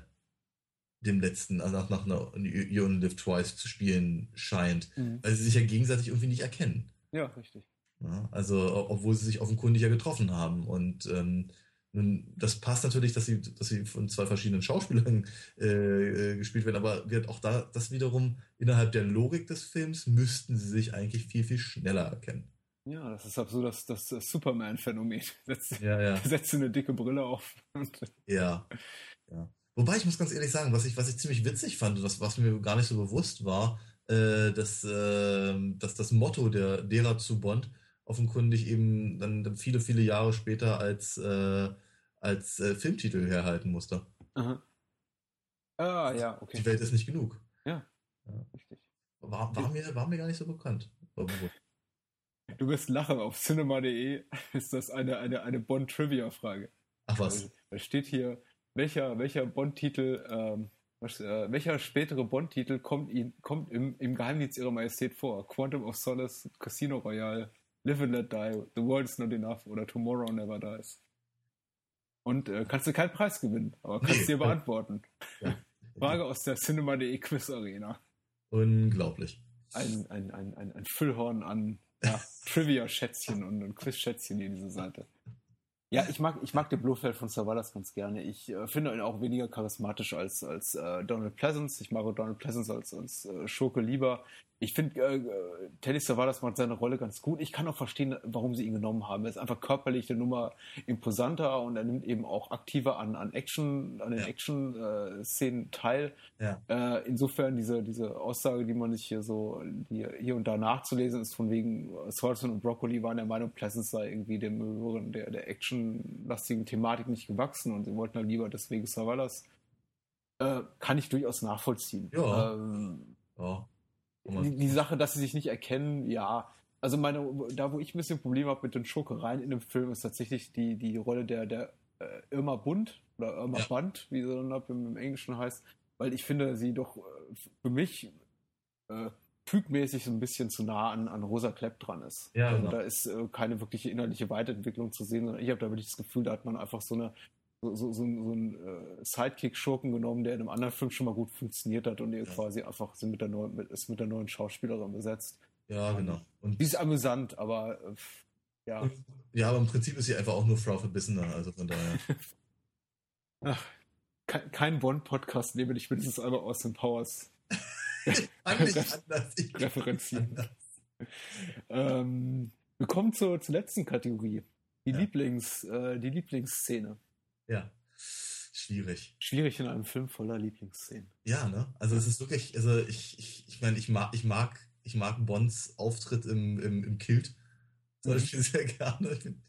Speaker 2: dem letzten, also nach, nach einer You Only Live Twice zu spielen scheint, mhm. weil sie sich ja gegenseitig irgendwie nicht erkennen.
Speaker 1: Ja, richtig.
Speaker 2: Ja, also, obwohl sie sich offenkundig ja getroffen haben. Und ähm, nun, das passt natürlich, dass sie, dass sie von zwei verschiedenen Schauspielern äh, äh, gespielt werden, aber wird auch da, das wiederum innerhalb der Logik des Films müssten sie sich eigentlich viel, viel schneller erkennen.
Speaker 1: Ja, das ist halt so das, das Superman-Phänomen. Setzt,
Speaker 2: ja, ja.
Speaker 1: setzt eine dicke Brille auf.
Speaker 2: ja. ja. Wobei ich muss ganz ehrlich sagen, was ich, was ich ziemlich witzig fand, was, was mir gar nicht so bewusst war, äh, dass, äh, dass das Motto der derer zu Bond offenkundig eben dann, dann viele, viele Jahre später als, äh, als äh, Filmtitel herhalten musste.
Speaker 1: Aha. Ah, ja, okay.
Speaker 2: Die Welt ist nicht genug.
Speaker 1: Ja, ja. richtig.
Speaker 2: War, war, mir, war mir gar nicht so bekannt.
Speaker 1: Du wirst lachen, auf cinema.de ist das eine, eine, eine Bond-Trivia-Frage.
Speaker 2: Ach was.
Speaker 1: Da steht hier, welcher, welcher Bond-Titel, ähm, äh, welcher spätere Bond-Titel kommt, kommt im, im Geheimdienst ihrer Majestät vor? Quantum of Solace, Casino Royale, Live and Let Die, The World is Not Enough oder Tomorrow Never Dies. Und äh, kannst du keinen Preis gewinnen, aber kannst dir beantworten. Ja. Frage aus der Cinema.de Quiz Arena.
Speaker 2: Unglaublich.
Speaker 1: Ein, ein, ein, ein, ein Füllhorn an ja, Trivia-Schätzchen und Quiz-Schätzchen hier diese Seite. Ja, ich mag, ich mag den Blofeld von Savalas ganz gerne. Ich äh, finde ihn auch weniger charismatisch als, als äh, Donald Pleasance. Ich mag Donald Pleasance als, als äh, Schurke lieber ich finde, äh, Teddy Savalas macht seine Rolle ganz gut. Ich kann auch verstehen, warum sie ihn genommen haben. Er ist einfach körperlich eine Nummer imposanter und er nimmt eben auch aktiver an, an Action, an den ja. Action-Szenen teil.
Speaker 2: Ja.
Speaker 1: Äh, insofern diese, diese Aussage, die man nicht hier so die hier und da nachzulesen ist, von wegen Swanson und Broccoli waren der Meinung, Pleasance sei irgendwie dem der, der actionlastigen Thematik nicht gewachsen und sie wollten halt lieber deswegen Savalas. Äh, kann ich durchaus nachvollziehen.
Speaker 2: Ja. Ähm, ja.
Speaker 1: Die, die, Sache, dass sie sich nicht erkennen, ja. Also meine, da wo ich ein bisschen Probleme habe mit den Schokereien in dem Film, ist tatsächlich die, die Rolle der, der äh, Irma Bund oder Irma ja. Band, wie sie dann im, im Englischen heißt, weil ich finde sie doch äh, für mich äh, typmäßig so ein bisschen zu nah an, an Rosa Klepp dran ist.
Speaker 2: Ja,
Speaker 1: also genau. da ist äh, keine wirkliche innerliche Weiterentwicklung zu sehen, sondern ich habe da wirklich das Gefühl, da hat man einfach so eine so, so, so, so einen äh, Sidekick-Schurken genommen, der in einem anderen Film schon mal gut funktioniert hat und der ja. quasi einfach mit der neuen, mit, ist mit der neuen Schauspielerin besetzt.
Speaker 2: Ja, genau.
Speaker 1: Und die ist amüsant, aber ja.
Speaker 2: Ja, aber im Prinzip ist sie einfach auch nur Frau Verbissener, also von daher.
Speaker 1: Ach, kein, kein Bond-Podcast nehme ich mindestens einmal aus den Powers. referenzieren. Ähm, wir kommen zur, zur letzten Kategorie. Die, ja. Lieblings, äh, die Lieblingsszene.
Speaker 2: Ja. Schwierig.
Speaker 1: Schwierig in einem Film voller Lieblingsszenen.
Speaker 2: Ja, ne? Also es ist wirklich, also ich, ich, ich meine, ich mag, ich mag, ich mag Bonds Auftritt im, im, im Kilt zum mhm. Beispiel sehr gerne. Ich finde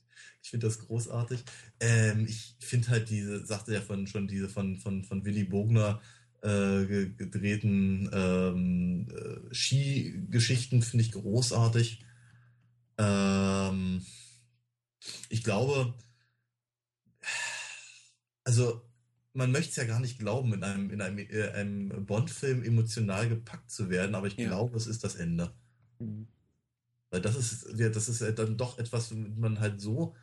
Speaker 2: find das großartig. Ähm, ich finde halt diese, sagte ja von, schon diese von, von, von Willy Bogner äh, gedrehten ähm, äh, Skigeschichten finde ich großartig. Ähm, ich glaube, also man möchte es ja gar nicht glauben, in einem, in einem, äh, einem Bond-Film emotional gepackt zu werden, aber ich ja. glaube, es ist das Ende. Mhm. Weil das ist, ja, das ist ja dann doch etwas, womit man halt so,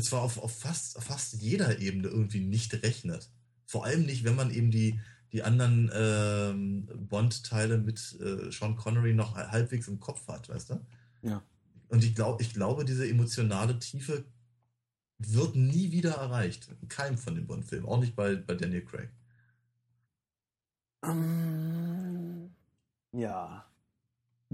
Speaker 2: zwar auf, auf fast, auf fast jeder Ebene irgendwie nicht rechnet. Vor allem nicht, wenn man eben die, die anderen ähm, Bond-Teile mit äh, Sean Connery noch halbwegs im Kopf hat, weißt du?
Speaker 1: Ja.
Speaker 2: Und ich, glaub, ich glaube, diese emotionale Tiefe wird nie wieder erreicht. In keinem von den Bond-Filmen. Auch nicht bei, bei Daniel Craig.
Speaker 1: Um, ähm, ja.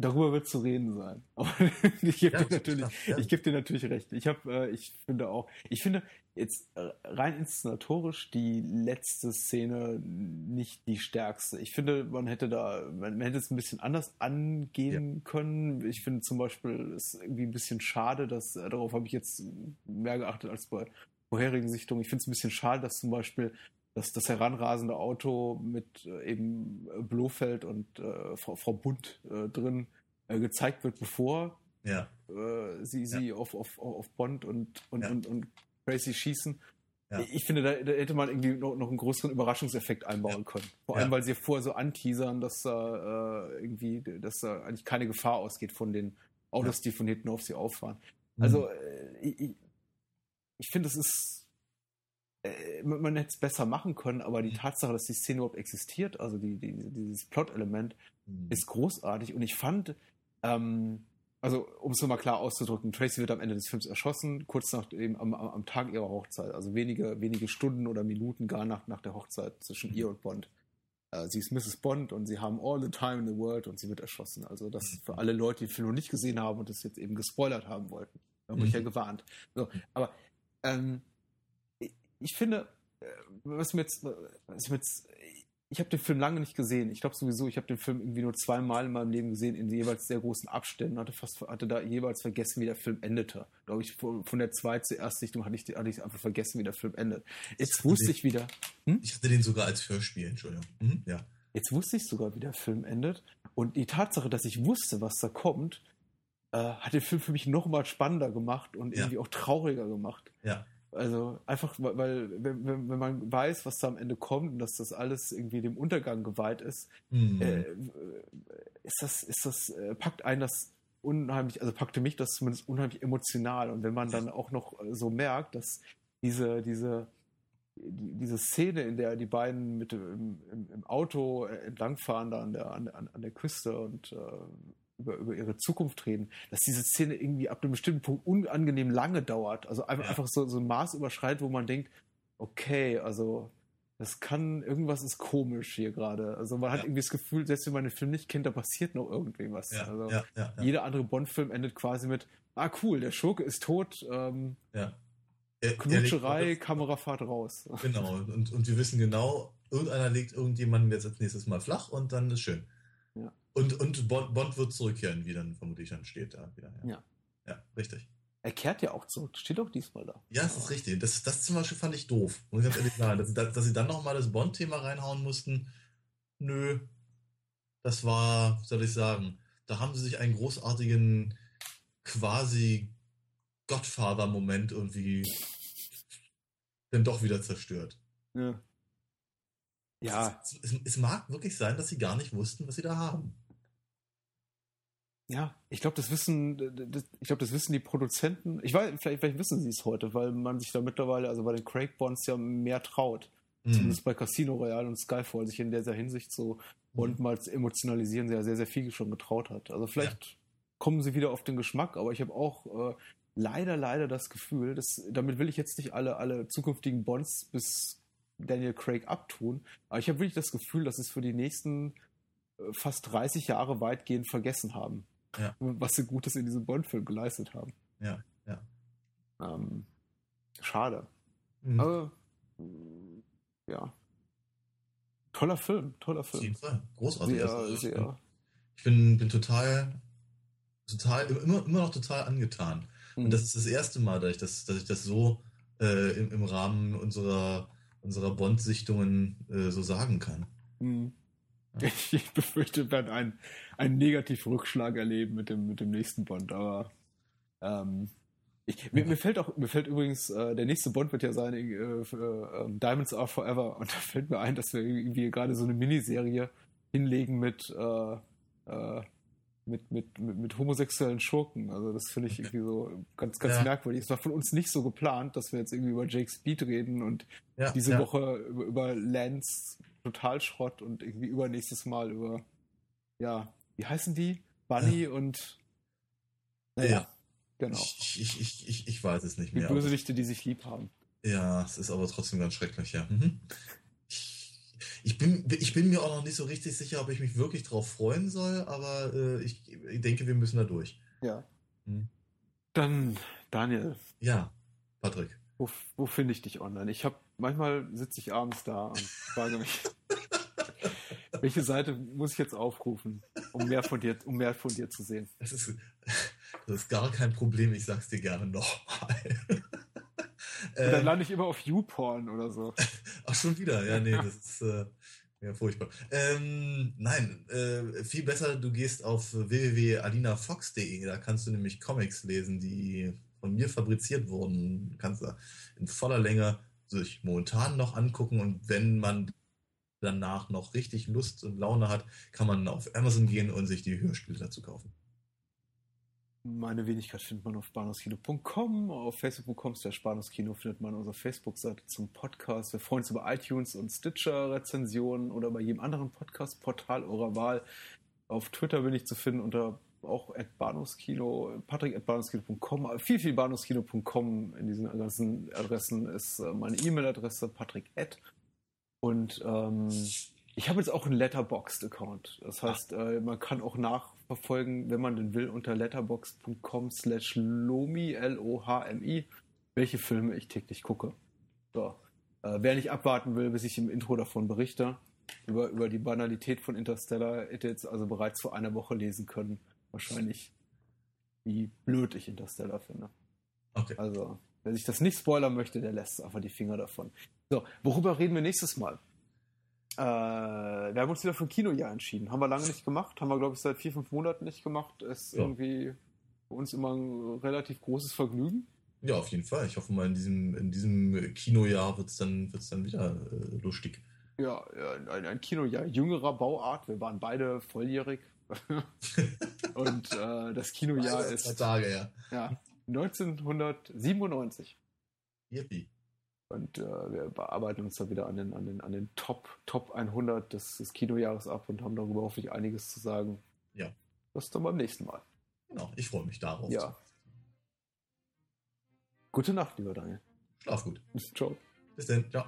Speaker 1: Darüber wird zu reden sein. Aber ich gebe ja, dir, natürlich, ja. ich geb dir natürlich recht. Ich, hab, äh, ich finde auch, ich finde jetzt äh, rein inszenatorisch die letzte Szene nicht die stärkste. Ich finde, man hätte da, man, hätte es ein bisschen anders angehen ja. können. Ich finde zum Beispiel es irgendwie ein bisschen schade, dass, äh, darauf habe ich jetzt mehr geachtet als bei vorherigen Sichtungen. Ich finde es ein bisschen schade, dass zum Beispiel das, das heranrasende Auto mit äh, eben äh, Blofeld und äh, Frau, Frau Bund äh, drin äh, gezeigt wird, bevor
Speaker 2: ja.
Speaker 1: Äh, sie, sie ja. auf, auf, auf Bond und, und, ja. und, und Tracy schießen. Ich finde, da, da, hätte man irgendwie noch, noch einen größeren Überraschungseffekt einbauen können. Vor allem, weil sie vorher so anteasern, dass da irgendwie, dass da eigentlich keine Gefahr ausgeht von den Autos, die von hinten auf sie auffahren. Mhm. Also, ich, ich finde, es ist äh, man hätte es besser machen können, aber die mhm. Tatsache, dass die Szene überhaupt existiert, also die, die dieses Plot-Element, mhm. ist großartig. Und ich fand, ähm, also um es nochmal klar auszudrücken, Tracy wird am Ende des Films erschossen, kurz nach dem, am, am Tag ihrer Hochzeit, also wenige, wenige Stunden oder Minuten gar nach, nach der Hochzeit zwischen mhm. ihr und Bond. Äh, sie ist Mrs. Bond und sie haben all the time in the world und sie wird erschossen. Also das mhm. für alle Leute, die den Film noch nicht gesehen haben und das jetzt eben gespoilert haben wollten. Da habe ich ja gewarnt. So, aber ähm, ich finde, äh, was mir jetzt, was mir jetzt ich habe den Film lange nicht gesehen. Ich glaube sowieso, ich habe den Film irgendwie nur zweimal in meinem Leben gesehen, in jeweils sehr großen Abständen. Hatte fast hatte da jeweils vergessen, wie der Film endete. Glaube ich, von der zweiten zur Erstsichtung hatte ich, hatte ich einfach vergessen, wie der Film endet. Jetzt wusste den, ich wieder.
Speaker 2: Hm? Ich hatte den sogar als Hörspiel, Entschuldigung. Mhm, ja.
Speaker 1: Jetzt wusste ich sogar, wie der Film endet. Und die Tatsache, dass ich wusste, was da kommt, äh, hat den Film für mich noch mal spannender gemacht und irgendwie ja. auch trauriger gemacht.
Speaker 2: Ja.
Speaker 1: Also einfach, weil wenn, wenn, man weiß, was da am Ende kommt und dass das alles irgendwie dem Untergang geweiht ist, mhm. äh, ist das, ist das, äh, packt einen das unheimlich, also packte mich das zumindest unheimlich emotional. Und wenn man dann auch noch so merkt, dass diese, diese, diese Szene, in der die beiden mit dem, im, im Auto entlangfahren da an der, an, an der Küste und äh, über, über ihre Zukunft reden, dass diese Szene irgendwie ab einem bestimmten Punkt unangenehm lange dauert. Also einfach, ja. einfach so, so ein Maß überschreitet, wo man denkt, okay, also das kann, irgendwas ist komisch hier gerade. Also man ja. hat irgendwie das Gefühl, selbst wenn man den Film nicht kennt, da passiert noch irgendwie was.
Speaker 2: Ja,
Speaker 1: also jeder andere Bond-Film endet quasi mit, ah cool, der Schurke ist tot, ähm,
Speaker 2: ja.
Speaker 1: Knutscherei, Kamerafahrt raus.
Speaker 2: Genau, und, und wir wissen genau, irgendeiner legt irgendjemanden jetzt als nächstes Mal flach und dann ist schön. Und, und Bond, Bond, wird zurückkehren, wie dann vermutlich dann steht da wieder. Ja. ja. ja. richtig.
Speaker 1: Er kehrt ja auch zurück, steht auch diesmal da.
Speaker 2: Ja, das ist richtig. Das, das zum Beispiel fand ich doof, muss ich ganz ehrlich sagen. Dass, dass, dass sie dann nochmal das Bond-Thema reinhauen mussten, nö. Das war, soll ich sagen, da haben sie sich einen großartigen quasi Godfather-Moment irgendwie dann doch wieder zerstört.
Speaker 1: Ja. Ja.
Speaker 2: Es, es, es, mag wirklich sein, dass sie gar nicht wussten, was sie da haben.
Speaker 1: Ja, ich glaube, das wissen, das, ich glaube, das wissen die Produzenten. Ich weiß, vielleicht, vielleicht wissen sie es heute, weil man sich da mittlerweile, also bei den Craig Bonds ja mehr traut. Mhm. Zumindest bei Casino Royale und Skyfall sich in dieser Hinsicht so mhm. und mal zu emotionalisieren, sehr, sehr, sehr viel schon getraut hat. Also vielleicht ja. kommen sie wieder auf den Geschmack, aber ich habe auch äh, leider, leider das Gefühl, dass, damit will ich jetzt nicht alle, alle zukünftigen Bonds bis Daniel Craig abtun, aber ich habe wirklich das Gefühl, dass es für die nächsten äh, fast 30 Jahre weitgehend vergessen haben
Speaker 2: ja.
Speaker 1: was sie Gutes in diesem Bond-Film geleistet haben.
Speaker 2: Ja, ja.
Speaker 1: Ähm, schade. Mhm. Aber ja. Toller Film, toller Film. Auf jeden
Speaker 2: Fall. Großartig.
Speaker 1: Sehr, sehr.
Speaker 2: Ich bin, bin total, total, immer, immer noch total angetan. Mhm. Und das ist das erste Mal, dass ich das, dass ich das so äh, im, im Rahmen unserer, unserer Bond-Sichtungen äh, so sagen kann.
Speaker 1: Mhm. Ich befürchte, wir werden einen, einen negativen Rückschlag erleben mit dem, mit dem nächsten Bond, aber ähm, Ich, mir, mir, fällt auch, mir fällt übrigens, äh, der nächste Bond wird ja sein, äh, für, äh, Diamonds Are Forever. Und da fällt mir ein, dass wir irgendwie gerade so eine Miniserie hinlegen mit, äh, äh, mit, mit, mit, mit, homosexuellen Schurken. Also das finde ich irgendwie so ganz, ganz ja. merkwürdig. Es war von uns nicht so geplant, dass wir jetzt irgendwie über Jake Speed reden und ja, diese ja. Woche über, über Lance Totalschrott und irgendwie übernächstes Mal über, ja, wie heißen die? Bunny und
Speaker 2: naja. Genau. Ich, ich, ich, ich, ich weiß es nicht mehr.
Speaker 1: Die Bösewichte, die sich lieb haben.
Speaker 2: Ja, es ist aber trotzdem ganz schrecklich, ja. Mhm. Ich, ich, bin, ich bin mir auch noch nicht so richtig sicher, ob ich mich wirklich drauf freuen soll, aber äh, ich, ich denke, wir müssen da durch.
Speaker 1: Ja. Hm. Dann, Daniel.
Speaker 2: Ja, Patrick.
Speaker 1: Wo, wo finde ich dich online? Ich habe manchmal sitze ich abends da und frage mich, welche Seite muss ich jetzt aufrufen, um mehr von dir, um mehr von dir zu sehen?
Speaker 2: Das ist, das ist gar kein Problem, ich sag's dir gerne nochmal.
Speaker 1: dann ähm, lande ich immer auf YouPorn oder so.
Speaker 2: Ach, schon wieder, ja, nee, das ist äh, ja furchtbar. Ähm, nein, äh, viel besser, du gehst auf www.alinafox.de, da kannst du nämlich Comics lesen, die von mir fabriziert wurden. Kannst du in voller Länge sich momentan noch angucken und wenn man danach noch richtig Lust und Laune hat, kann man auf Amazon gehen und sich die Hörspiele dazu kaufen.
Speaker 1: Meine Wenigkeit findet man auf bahnhofskino.com. Auf facebook.com slash bahnhofskino findet man unsere Facebook-Seite zum Podcast. Wir freuen uns über iTunes und Stitcher-Rezensionen oder bei jedem anderen Podcast-Portal eurer Wahl. Auf Twitter bin ich zu finden unter auch at Bahnhofskino, patrick at bahnhofskino.com, viel, viel bahnhofskino.com in diesen ganzen Adressen ist äh, meine E-Mail-Adresse, patrick at. Und ähm, ich habe jetzt auch einen Letterboxd-Account. Das heißt, äh, man kann auch nachverfolgen, wenn man den will, unter letterboxd.com slash lomi, L-O-H-M-I, welche Filme ich täglich gucke. So. Äh, wer nicht abwarten will, bis ich im Intro davon berichte, über, über die Banalität von Interstellar, hätte jetzt also bereits vor einer Woche lesen können wahrscheinlich, wie blöd ich Interstellar finde. Okay. Also, wer sich das nicht spoilern möchte, der lässt einfach die Finger davon. So, worüber reden wir nächstes Mal? Äh, wir haben uns wieder für ein Kinojahr entschieden. Haben wir lange nicht gemacht. Haben wir, glaube ich, seit vier, fünf Monaten nicht gemacht. Ist ja. irgendwie für uns immer ein relativ großes Vergnügen.
Speaker 2: Ja, auf jeden Fall. Ich hoffe mal, in diesem, in diesem Kinojahr wird es dann, wird's dann wieder äh, lustig.
Speaker 1: Ja, ein, ein Kinojahr jüngerer Bauart. Wir waren beide volljährig. und äh, das Kinojahr ist.
Speaker 2: Zwei Tage, ja.
Speaker 1: Ja, 1997.
Speaker 2: Yippie.
Speaker 1: Und äh, wir bearbeiten uns da wieder an den, an den, an den Top, Top 100 des, des Kinojahres ab und haben darüber hoffentlich einiges zu sagen.
Speaker 2: Ja.
Speaker 1: Das dann beim nächsten Mal.
Speaker 2: Genau, ich freue mich darauf.
Speaker 1: Ja. Gute Nacht, lieber Daniel.
Speaker 2: Schlaf gut.
Speaker 1: Ciao.
Speaker 2: Bis dann. Ciao.